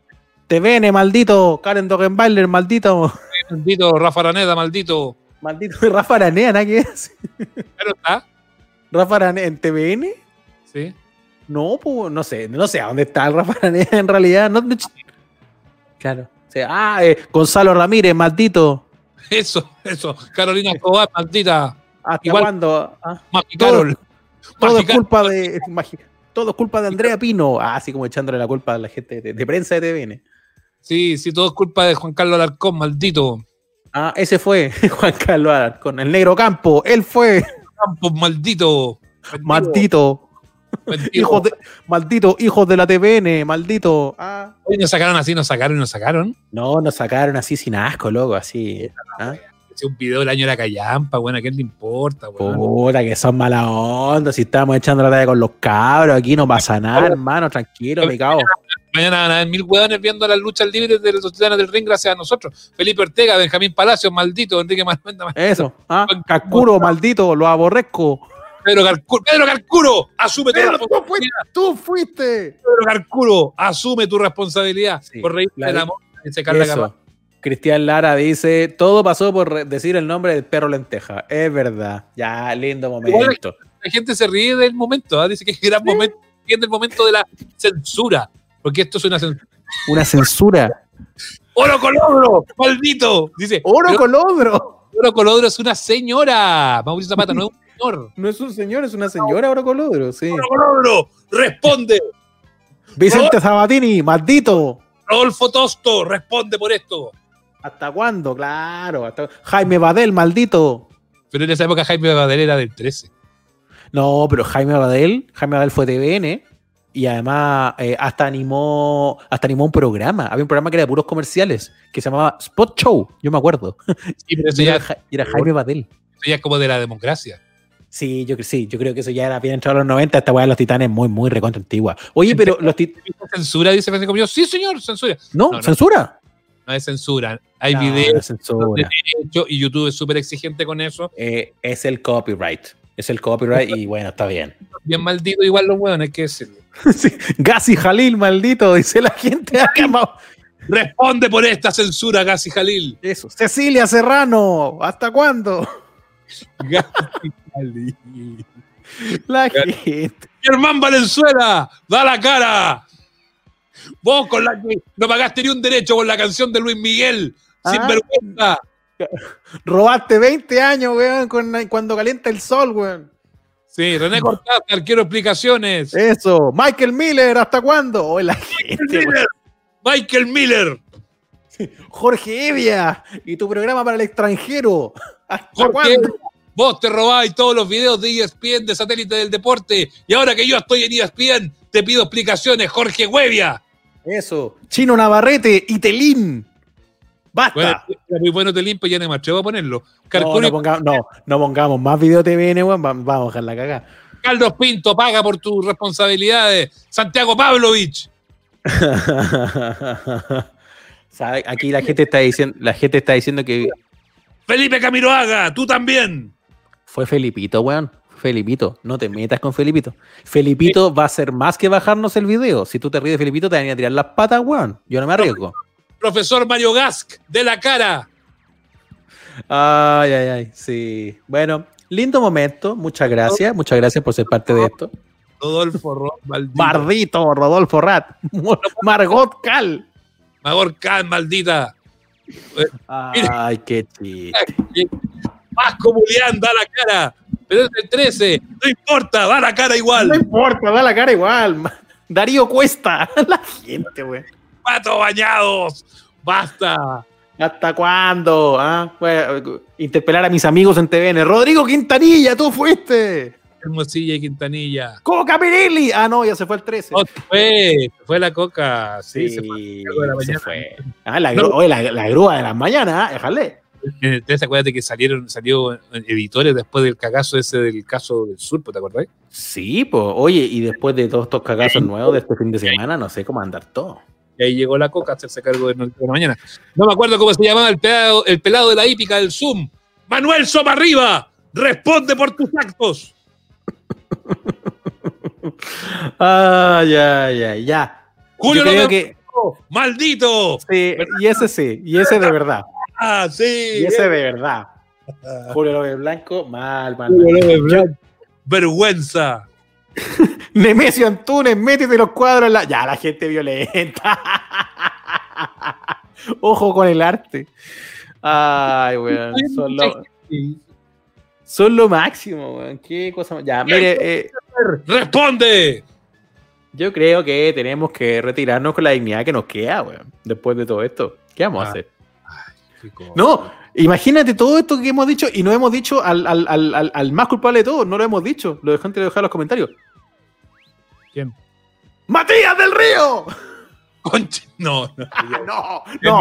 TVN, maldito. Karen Dogenbailer, maldito. Maldito Rafa Araneda, maldito. Maldito Rafa Aranea, ¿nada que es? Claro está. Rafa Aranea en TVN. Sí. No, pues, no sé, no sé a dónde está el Rafa Aranea en realidad. No, no- claro. O sea, ah, eh, Gonzalo Ramírez, maldito. Eso, eso. Carolina Escobar, maldita. ¿Hasta Igual- cuándo? Ah, todo, Carol. todo es culpa de. Magi- Todo es culpa de Andrea Pino. Ah, así como echándole la culpa a la gente de, de prensa de TVN. Sí, sí, todo es culpa de Juan Carlos Alarcón, maldito. Ah, ese fue Juan Carlos Alarcón, el negro campo. Él fue. Campos, maldito. Maldito. Maldito. Hijos de, maldito, hijos de la TVN, maldito. Ah. Hoy nos sacaron así, nos sacaron y nos sacaron. No, nos sacaron así sin asco, loco, así. ¿ah? Un video del año era callampa, bueno, ¿a quién le importa, weón? Puta, que son mala onda. Si estamos echando la talla con los cabros, aquí no pasa nada, hermano. Tranquilo, me cago. Mañana van a haber mil hueones viendo las luchas libres de los titanes del ring gracias a nosotros. Felipe Ortega, Benjamín Palacios, maldito, Enrique Manuel. Eso, ¿ah? Maldito, lo aborrezco. Pedro Carcuro, Pedro Carcuro, asume tu Pero tú responsabilidad. fuiste, tú fuiste. Pedro Carcuro, asume tu responsabilidad por reírte del de- amor. Dice Carla Eso. Cristian Lara dice, todo pasó por decir el nombre del perro lenteja. Es verdad. Ya, lindo momento. La gente se ríe del momento, ¿ah? dice que es gran momento, entiende el momento de la censura, porque esto es una censura. Una censura. ¡Oro Colodro! ¡Maldito! Dice. ¡Oro Colodro! Oro Colodro es una señora. Mauricio Zapata no es un señor. No es un señor, es una señora Oro Colodro, sí. ¡Oro Colodro! ¡Responde! Vicente Sabatini, maldito. Rodolfo Tosto, responde por esto. ¿Hasta cuándo? Claro. hasta- Jaime Badel, maldito. Pero en esa época Jaime Badel era del 13. No, pero Jaime Badel, Jaime Badel fue TVN y además eh, hasta animó hasta animó un programa. Había un programa que era de puros comerciales que se llamaba Spot Show, yo me acuerdo. Sí, pero eso Y ya, era, Jaime Badel. eso ya es como de la democracia. Sí, yo, sí, yo creo que eso ya era bien entrado a los 90, esta weá de los titanes muy, muy recontra antigua. Oye, pero los titanes... ¿Censura? Dice Francisco Muñoz. Sí, señor, censura. ¿No? No, no. ¿Censura? No es censura. Hay No, videos no es censura. de derecho y YouTube es súper exigente con eso. Eh, es el copyright. Es el copyright y bueno, está bien. Bien maldito igual los hueones, hay que decirlo. Gassi Jalil, maldito, dice la gente acá. Responde por esta censura, Gassi Jalil. Eso. Cecilia Serrano, ¿hasta cuándo? Gassi Jalil. La gente. Germán Valenzuela, da la cara. Vos con la que no pagaste ni un derecho con la canción de Luis Miguel, sin Ah. vergüenza. Robaste 20 años, weón, con- cuando calienta el sol, weón. Sí, René Cortázar, quiero explicaciones. Eso. Michael Miller, ¿hasta cuándo? Oh, la gente, weón. Miller, Michael Miller. Jorge Evia. Y tu programa para el extranjero. ¿Hasta Jorge, cuándo? vos te robáis todos los videos de ESPN, de satélite del deporte, y ahora que yo estoy en ESPN, te pido explicaciones, Jorge Huevia. Eso. Chino Navarrete y Telín. Basta. Bueno, era muy bueno te limpio, ya no me atrevo a ponerlo. no, no, pongamos, no, no pongamos más video TVN, weón. va- Vamos a dejar la cagada. Carlos Pinto, paga por tus responsabilidades. Santiago Pavlovich. ¿Sabe? Aquí la gente está diciendo, la gente está diciendo que Felipe Camiroaga, tú también. fue Felipito, weón. Felipito, no te metas con Felipito. Felipito va a ser más que bajarnos el video. Si tú te ríes de Felipito, te van a tirar las patas, weón. Yo no me arriesgo. Profesor Mario Gask, de la cara. Ay, ay, ay. Sí. Bueno, lindo momento. Muchas gracias. Muchas gracias por ser parte de esto. Rodolfo Ro- maldito. Mardito, Rodolfo Rat. Margot Cal. Magor Khan, maldita. Ay, qué chiste. Vasco Mulián, da la cara. Pero es el 13. No importa, da la cara igual. No importa, da la cara igual. Darío Cuesta. La gente, weón. Pato bañados. Basta. ¿Hasta cuándo? Ah, bueno, interpelar a mis amigos en TVN. Rodrigo Quintanilla, tú fuiste. Hermosilla y Quintanilla. Coca Pirelli. Ah, no, ya se fue el 13. No, fue, fue la coca. Sí, Sí, se fue. la se fue. Ah, la, oye, la, la grúa de las mañanas, ah, déjale. En el 13, acuérdate que salieron, salió editores después del cagazo ese del caso del sur, ¿te acordás? Sí, pues, oye, y después de todos estos cagazos nuevos de este fin de semana, no sé cómo andar todo. Y ahí llegó la coca a hacerse cargo de la mañana. No me acuerdo cómo se llamaba el pelado, el pelado de la hípica del Zoom. Manuel Somarriba, responde por tus actos. Ah, ya, ya, ya. Julio Yo creo López que. ¡Maldito! Sí, y ese sí, y ese de verdad. Ah, sí. Y ese de verdad. Julio López Blanco, mal, mal. Julio. López Blanco, Vergüenza. Nemesio Antunes, métete los cuadros en la. Ya, la gente violenta. Ojo con el arte. Ay, weón. Son lo, son lo máximo, weón. Qué cosa Ya, mire, eh, ¡Responde! yo creo que tenemos que retirarnos con la dignidad que nos queda, weón. Después de todo esto. ¿Qué vamos a Ah. hacer? No, imagínate todo esto que hemos dicho y no hemos dicho al, al- al- al- al más culpable de todo. No lo hemos dicho. Lo dejan de dejar en los comentarios. ¿Quién? ¡Matías del Río! Conche. No, no. no, no.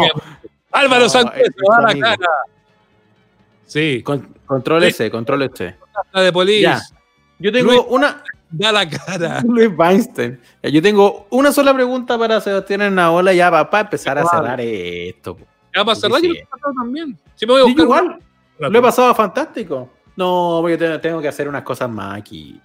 Álvaro No, Santos, da la cara. Sí. Con- control S, control S. La de Polis. Ya. Yo tengo Luis- una. Da la cara. Luis Weinstein. Yo tengo una sola pregunta para Sebastián Enaola ya para empezar a cerrar esto. po. Ya para cerrar, Sí. yo lo he pasado también. Sí, me voy a Sí, buscar igual. un rato. Lo he pasado fantástico. No, porque te- tengo que hacer unas cosas más aquí.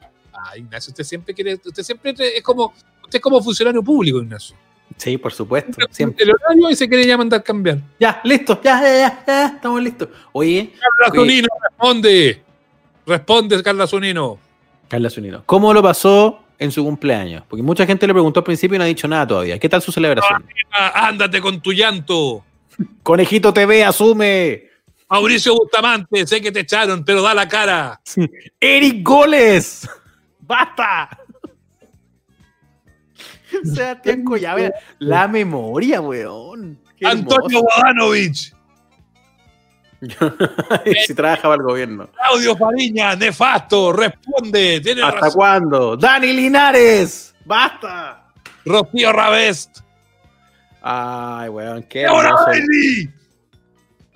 Ah, Ignacio, usted siempre quiere, usted siempre es como, usted es como funcionario público, Ignacio. Sí, por supuesto. Siempre. El horario y se quiere ya mandar cambiar. Ya, listo. Ya, ya, ya, ya, Estamos listos. Oye, Carla Zunino, responde. Responde, Carla Zunino. Carla Zunino, ¿cómo lo pasó en su cumpleaños? Porque mucha gente le preguntó al principio y no ha dicho nada todavía. ¿Qué tal su celebración? Ah, ándate con tu llanto. Conejito TV, asume. Mauricio Bustamante, sé que te echaron, pero da la cara. Eric Goles. ¡Basta! Sebastián Collave, la memoria, weón. Qué Antonio. Guadanovich. si trabaja para el gobierno. Claudio Fariña, nefasto, responde. Tiene ¿Hasta razón. cuándo? ¡Dani Linares! ¡Basta! Rocío Ravest. Ay, weón, qué hermoso.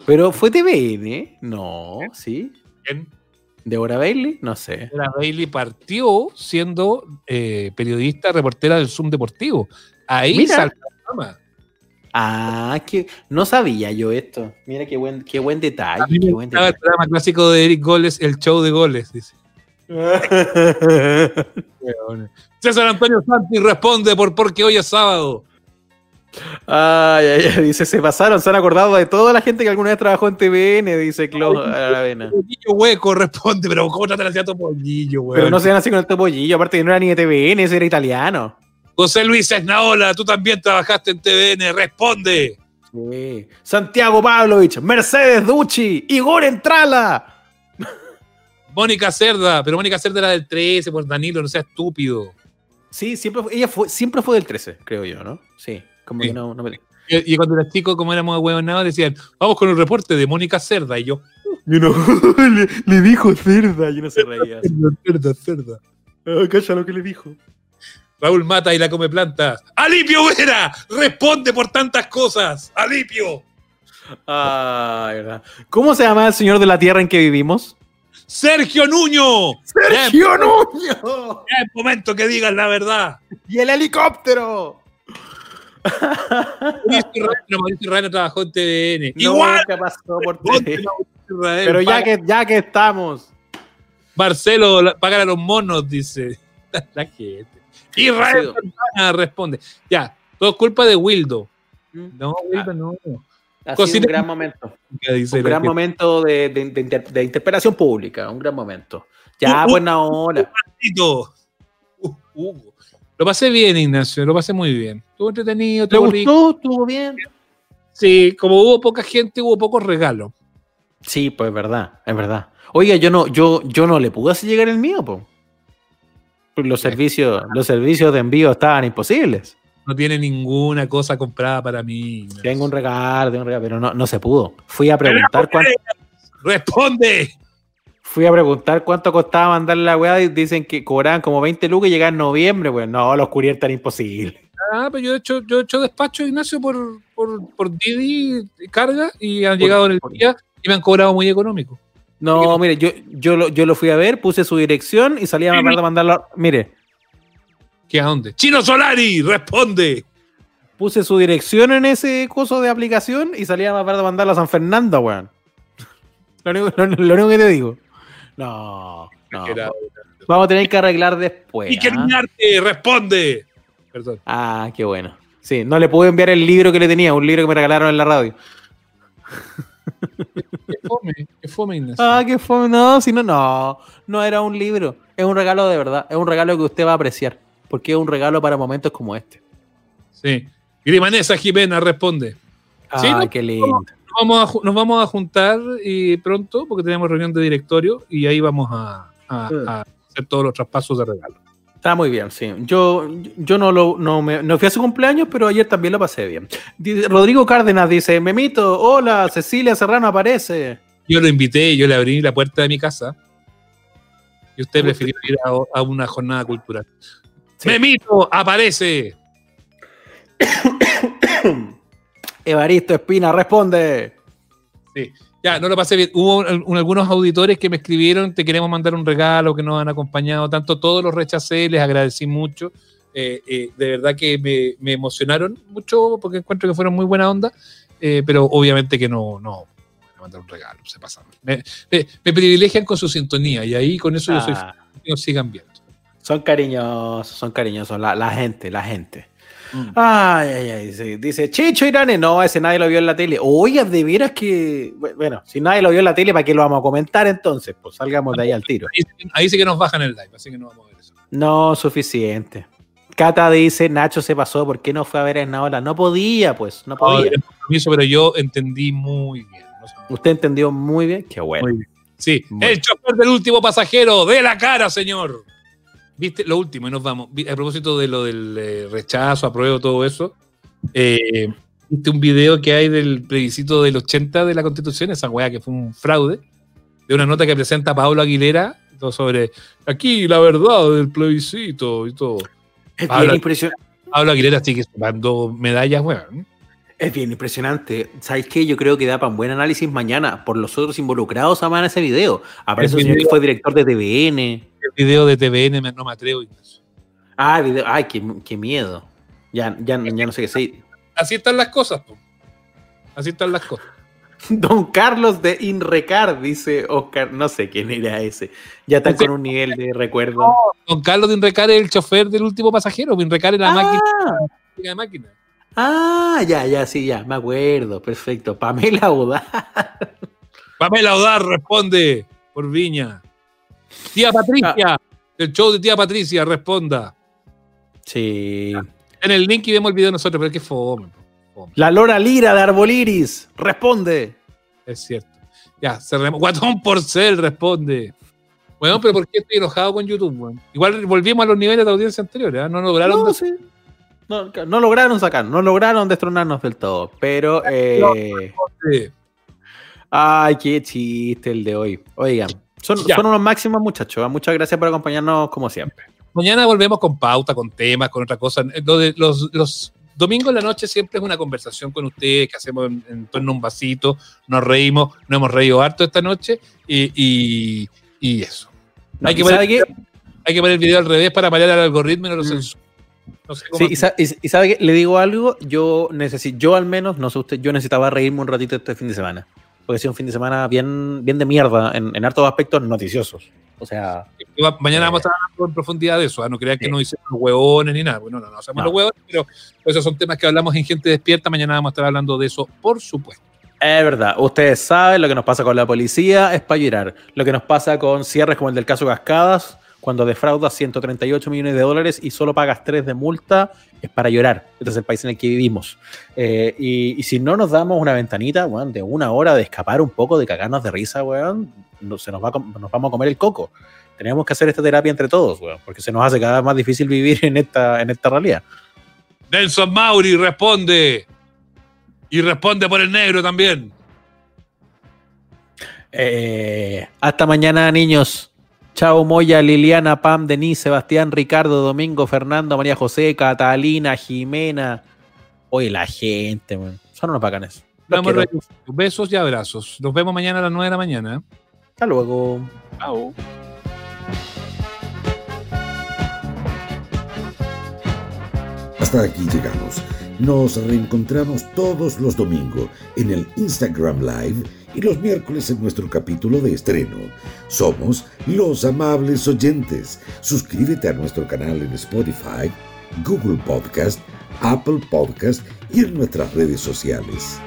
Pero fue TVN, no, ¿sí? ¿Quién? ¿Deborah Bailey? No sé. Deborah Bailey partió siendo eh, periodista, reportera del Zoom Deportivo. Ahí Mira. saltó la fama. Ah, que no sabía yo esto. Mira qué buen, qué buen detalle. Me buen el programa clásico de Eric Goles, el show de goles, dice. César Antonio Santi responde por porque hoy es sábado. Ay, ay, ay, dice, se pasaron, se han acordado de toda la gente que alguna vez trabajó en TVN, dice Clo Aravena. Pollillo hueco responde, pero ¿cómo tratan así a tu pollillo, weón? Pero no sean así con el topollillo, aparte que no era ni de TVN, ese era italiano. José Luis Esnaola, tú también trabajaste en TVN, responde. Sí. Santiago Pavlovich, Mercedes Ducci, Igor Entrala. Mónica Cerda, pero Mónica Cerda era del 13, por Danilo, no sea estúpido. Sí, siempre, ella fue, siempre fue del 13, creo yo, ¿no? Sí, como Sí. que no, no me- Y, y cuando era chico, como éramos huevonados, decían, vamos con el reporte de Mónica Cerda. Y yo, Yo no, le, le dijo cerda, yo no se reía. Cerda, Cerda. Ah, calla lo que le dijo. Raúl Mata y la come plantas. ¡Alipio Vera! Responde por tantas cosas. ¡Alipio! Ay, verdad. ¿Cómo se llama el señor de la tierra en que vivimos? ¡Sergio Nuño! ¡Sergio Nuño! Ya es momento que digan la verdad. ¡Y el helicóptero! Mauricio Reina, Mauricio Reina trabajó en TVN. No, Igual. ¿qué pasó por Ponte TV? Mauricio Israel, Pero ya que, ya que estamos. Marcelo, pagan a los monos, dice. La gente. Israel. Santana responde. Ya, todo es culpa de Wildo. Mm. No, Wildo no. Ha sido un gran momento. Un gran momento de, de, de inter- de interpelación pública. Un gran momento. Ya, Uh, uh, buena hora. Uh, Hugo. Lo pasé bien, Ignacio, lo pasé muy bien. Estuvo entretenido, ¿Te estuvo rico. gustó? ¿Estuvo bien? Sí, como hubo poca gente, hubo pocos regalos. Sí, pues es verdad, es verdad. Oiga, yo no, yo, yo no le pude hacer llegar el mío, po. Los servicios, los servicios de envío estaban imposibles. No tiene ninguna cosa comprada para mí. Ignacio. Tengo un regalo, tengo un regalo, pero no, no se pudo. Fui a preguntar cuánto, ¡Responde! Fui a preguntar cuánto costaba mandarle la weá y dicen que cobraban como 20 lucas y llegaban en noviembre, pues no, los courier tan imposibles. Ah, pero yo he hecho, yo he hecho despacho, Ignacio, por, por, por Didi carga y han llegado en el día y me han cobrado muy económico. No, mire, yo, yo, lo, yo lo fui a ver, puse su dirección y salía más barato mandarlo. Mire, ¿Qué a dónde? ¡Chino Solari! ¡Responde! puse su dirección en ese coso de aplicación y salía más barato mandarlo a San Fernando, weón. Lo único, lo- lo único que te digo. No, no. Era- Vamos a tener que arreglar después. ¡Y que ¿ah? ¡Responde! Perdón. Ah, qué bueno. Sí, no le pude enviar el libro que le tenía, un libro que me regalaron en la radio. ¿Qué fome? ¿Qué fome, Ignacio? Ah, qué fue. No, si no, no. No era un libro. Es un regalo de verdad. Es un regalo que usted va a apreciar. Porque es un regalo para momentos como este. Sí. Grimanesa Jimena responde. Ah, Sí, no, qué lindo. Nos vamos, a, nos vamos a juntar y pronto porque tenemos reunión de directorio y ahí vamos a, a- a hacer todos los traspasos de regalo. Está muy bien, sí. Yo, yo no, lo, no, me, no fui a su cumpleaños, pero ayer también lo pasé bien. Dice- Rodrigo Cárdenas dice, Memito, hola, Cecilia Serrano aparece. Yo lo invité, yo le abrí la puerta de mi casa y usted prefirió ir a, a una jornada cultural. Memito, aparece. Evaristo Espina responde. Sí. Ya, no lo pasé bien. Hubo un- algunos auditores que me escribieron, te queremos mandar un regalo, que nos han acompañado tanto, todos los rechacé, les agradecí mucho. Eh, eh, de verdad que me, me emocionaron mucho porque encuentro que fueron muy buena onda, eh, pero obviamente que no, no, a mandar un regalo, se pasan. Me, me- me privilegian con su sintonía y ahí con eso yo soy Ah. que nos sigan viendo. Son cariñosos, son cariñosos, la, la gente, la gente. Mm. Ay, ay, ay, dice, dice, Chicho Irane, no, ese nadie lo vio en la tele. Oiga, de veras que, bueno, si nadie lo vio en la tele, ¿para qué lo vamos a comentar entonces? Pues salgamos de ahí al tiro. Ahí, sí- ahí sí que nos bajan el live, así que no vamos a ver eso. No, suficiente. Cata dice, Nacho se pasó, ¿por qué no fue a ver a Esnaola? No podía, pues, no No, podía. compromiso, pero yo entendí muy bien. no sé. Usted entendió muy bien, qué bueno. Muy bien. Sí, Muy el chofer del último pasajero, de la cara, señor. Viste, lo último, y nos vamos. A propósito de lo del eh, rechazo, apruebo, todo eso. eh, Viste un video que hay del plebiscito del 80 de la Constitución, esa weá que fue un fraude, de una nota que presenta Pablo Aguilera sobre aquí la verdad del plebiscito y todo. Es Pablo, bien, impresionante. Pablo Aguilera sigue sumando medallas, weón. es bien impresionante. ¿Sabes qué? Yo creo que da para un buen análisis mañana por los otros involucrados a ese video. Aparece un señor que fue director de TVN. El video de TVN, me- no me atrevo. Ignacio. Ah, video. Ay, qué, qué miedo. Ya, ya, ya no sé qué sé. Así están las cosas, po. Así están las cosas. Don Carlos de Inrecar, dice Oscar. No sé quién era ese. Ya están con un nivel de recuerdo. Don Carlos de Inrecar es el chofer del último pasajero. Inrecar es la Ah. máquina. la máquina. Ah, ya, ya, sí, ya. Me acuerdo. Perfecto. Pamela Audaz. Pamela Odar responde por Viña. Tía Patricia. El show de tía Patricia responda. Sí. En el link y vemos el video nosotros, pero es que fome. Fome. La Lora Lira de Arboliris. Responde. Es cierto. Ya, cerremos. Guatón Porcel responde. Bueno, pero ¿por qué estoy enojado con YouTube? Igual volvimos a los niveles de audiencia anteriores. ¿ah? No lograron. No, sí. No, no lograron sacar, no lograron destronarnos del todo, pero... eh. Ay, qué chiste el de hoy. Oigan, son, son unos máximos muchachos. ¿eh? Muchas gracias por acompañarnos como siempre. Mañana volvemos con pauta, con temas, con otra cosa. Lo de los, los domingos en la noche siempre es una conversación con ustedes que hacemos en, en torno a un vasito, nos reímos, nos hemos reído harto esta noche y, y- y eso. hay, que ¿y poner, qué? hay que poner el video al revés para marear al algoritmo y no lo censura. No sé Sí, y, sa- y- y sabe que le digo algo, yo necesito, yo al menos, no sé usted, yo necesitaba reírme un ratito este fin de semana. Porque ha sido un fin de semana bien, bien de mierda en, en hartos aspectos noticiosos. O sea, Mañana vamos a hablar en profundidad de eso. ¿ah? No crean que no hicimos los huevones ni nada. Bueno, no, no hacemos No. los huevones, pero esos son temas que hablamos en Gente Despierta. Mañana vamos a estar hablando de eso, por supuesto. Es verdad, ustedes saben lo que nos pasa con la policía es para llorar. Lo que nos pasa con cierres como el del caso Cascadas, cuando defraudas 138 millones de dólares y solo pagas 3 de multa, es para llorar. Este es el país en el que vivimos. Eh, y, y si no nos damos una ventanita, weón, de una hora de escapar un poco, de cagarnos de risa, weón, no- se nos, va a nos vamos a comer el coco. Tenemos que hacer esta terapia entre todos, weón, porque se nos hace cada vez más difícil vivir en esta, en esta realidad. Nelson Mauri responde. Y responde por el negro también. Eh, hasta mañana, niños. Chao, Moya, Liliana, Pam, Denise, Sebastián, Ricardo, Domingo, Fernando, María José, Catalina, Jimena. Oye, la gente, weón. Son unos bacanes. Los Vamos. Besos y abrazos. Nos vemos mañana a las 9 de la mañana. Hasta luego. Chao. Hasta aquí llegamos. Nos reencontramos todos los domingos en el Instagram Live y los miércoles en nuestro capítulo de estreno. Somos los amables oyentes. Suscríbete a nuestro canal en Spotify, Google Podcast, Apple Podcast y en nuestras redes sociales.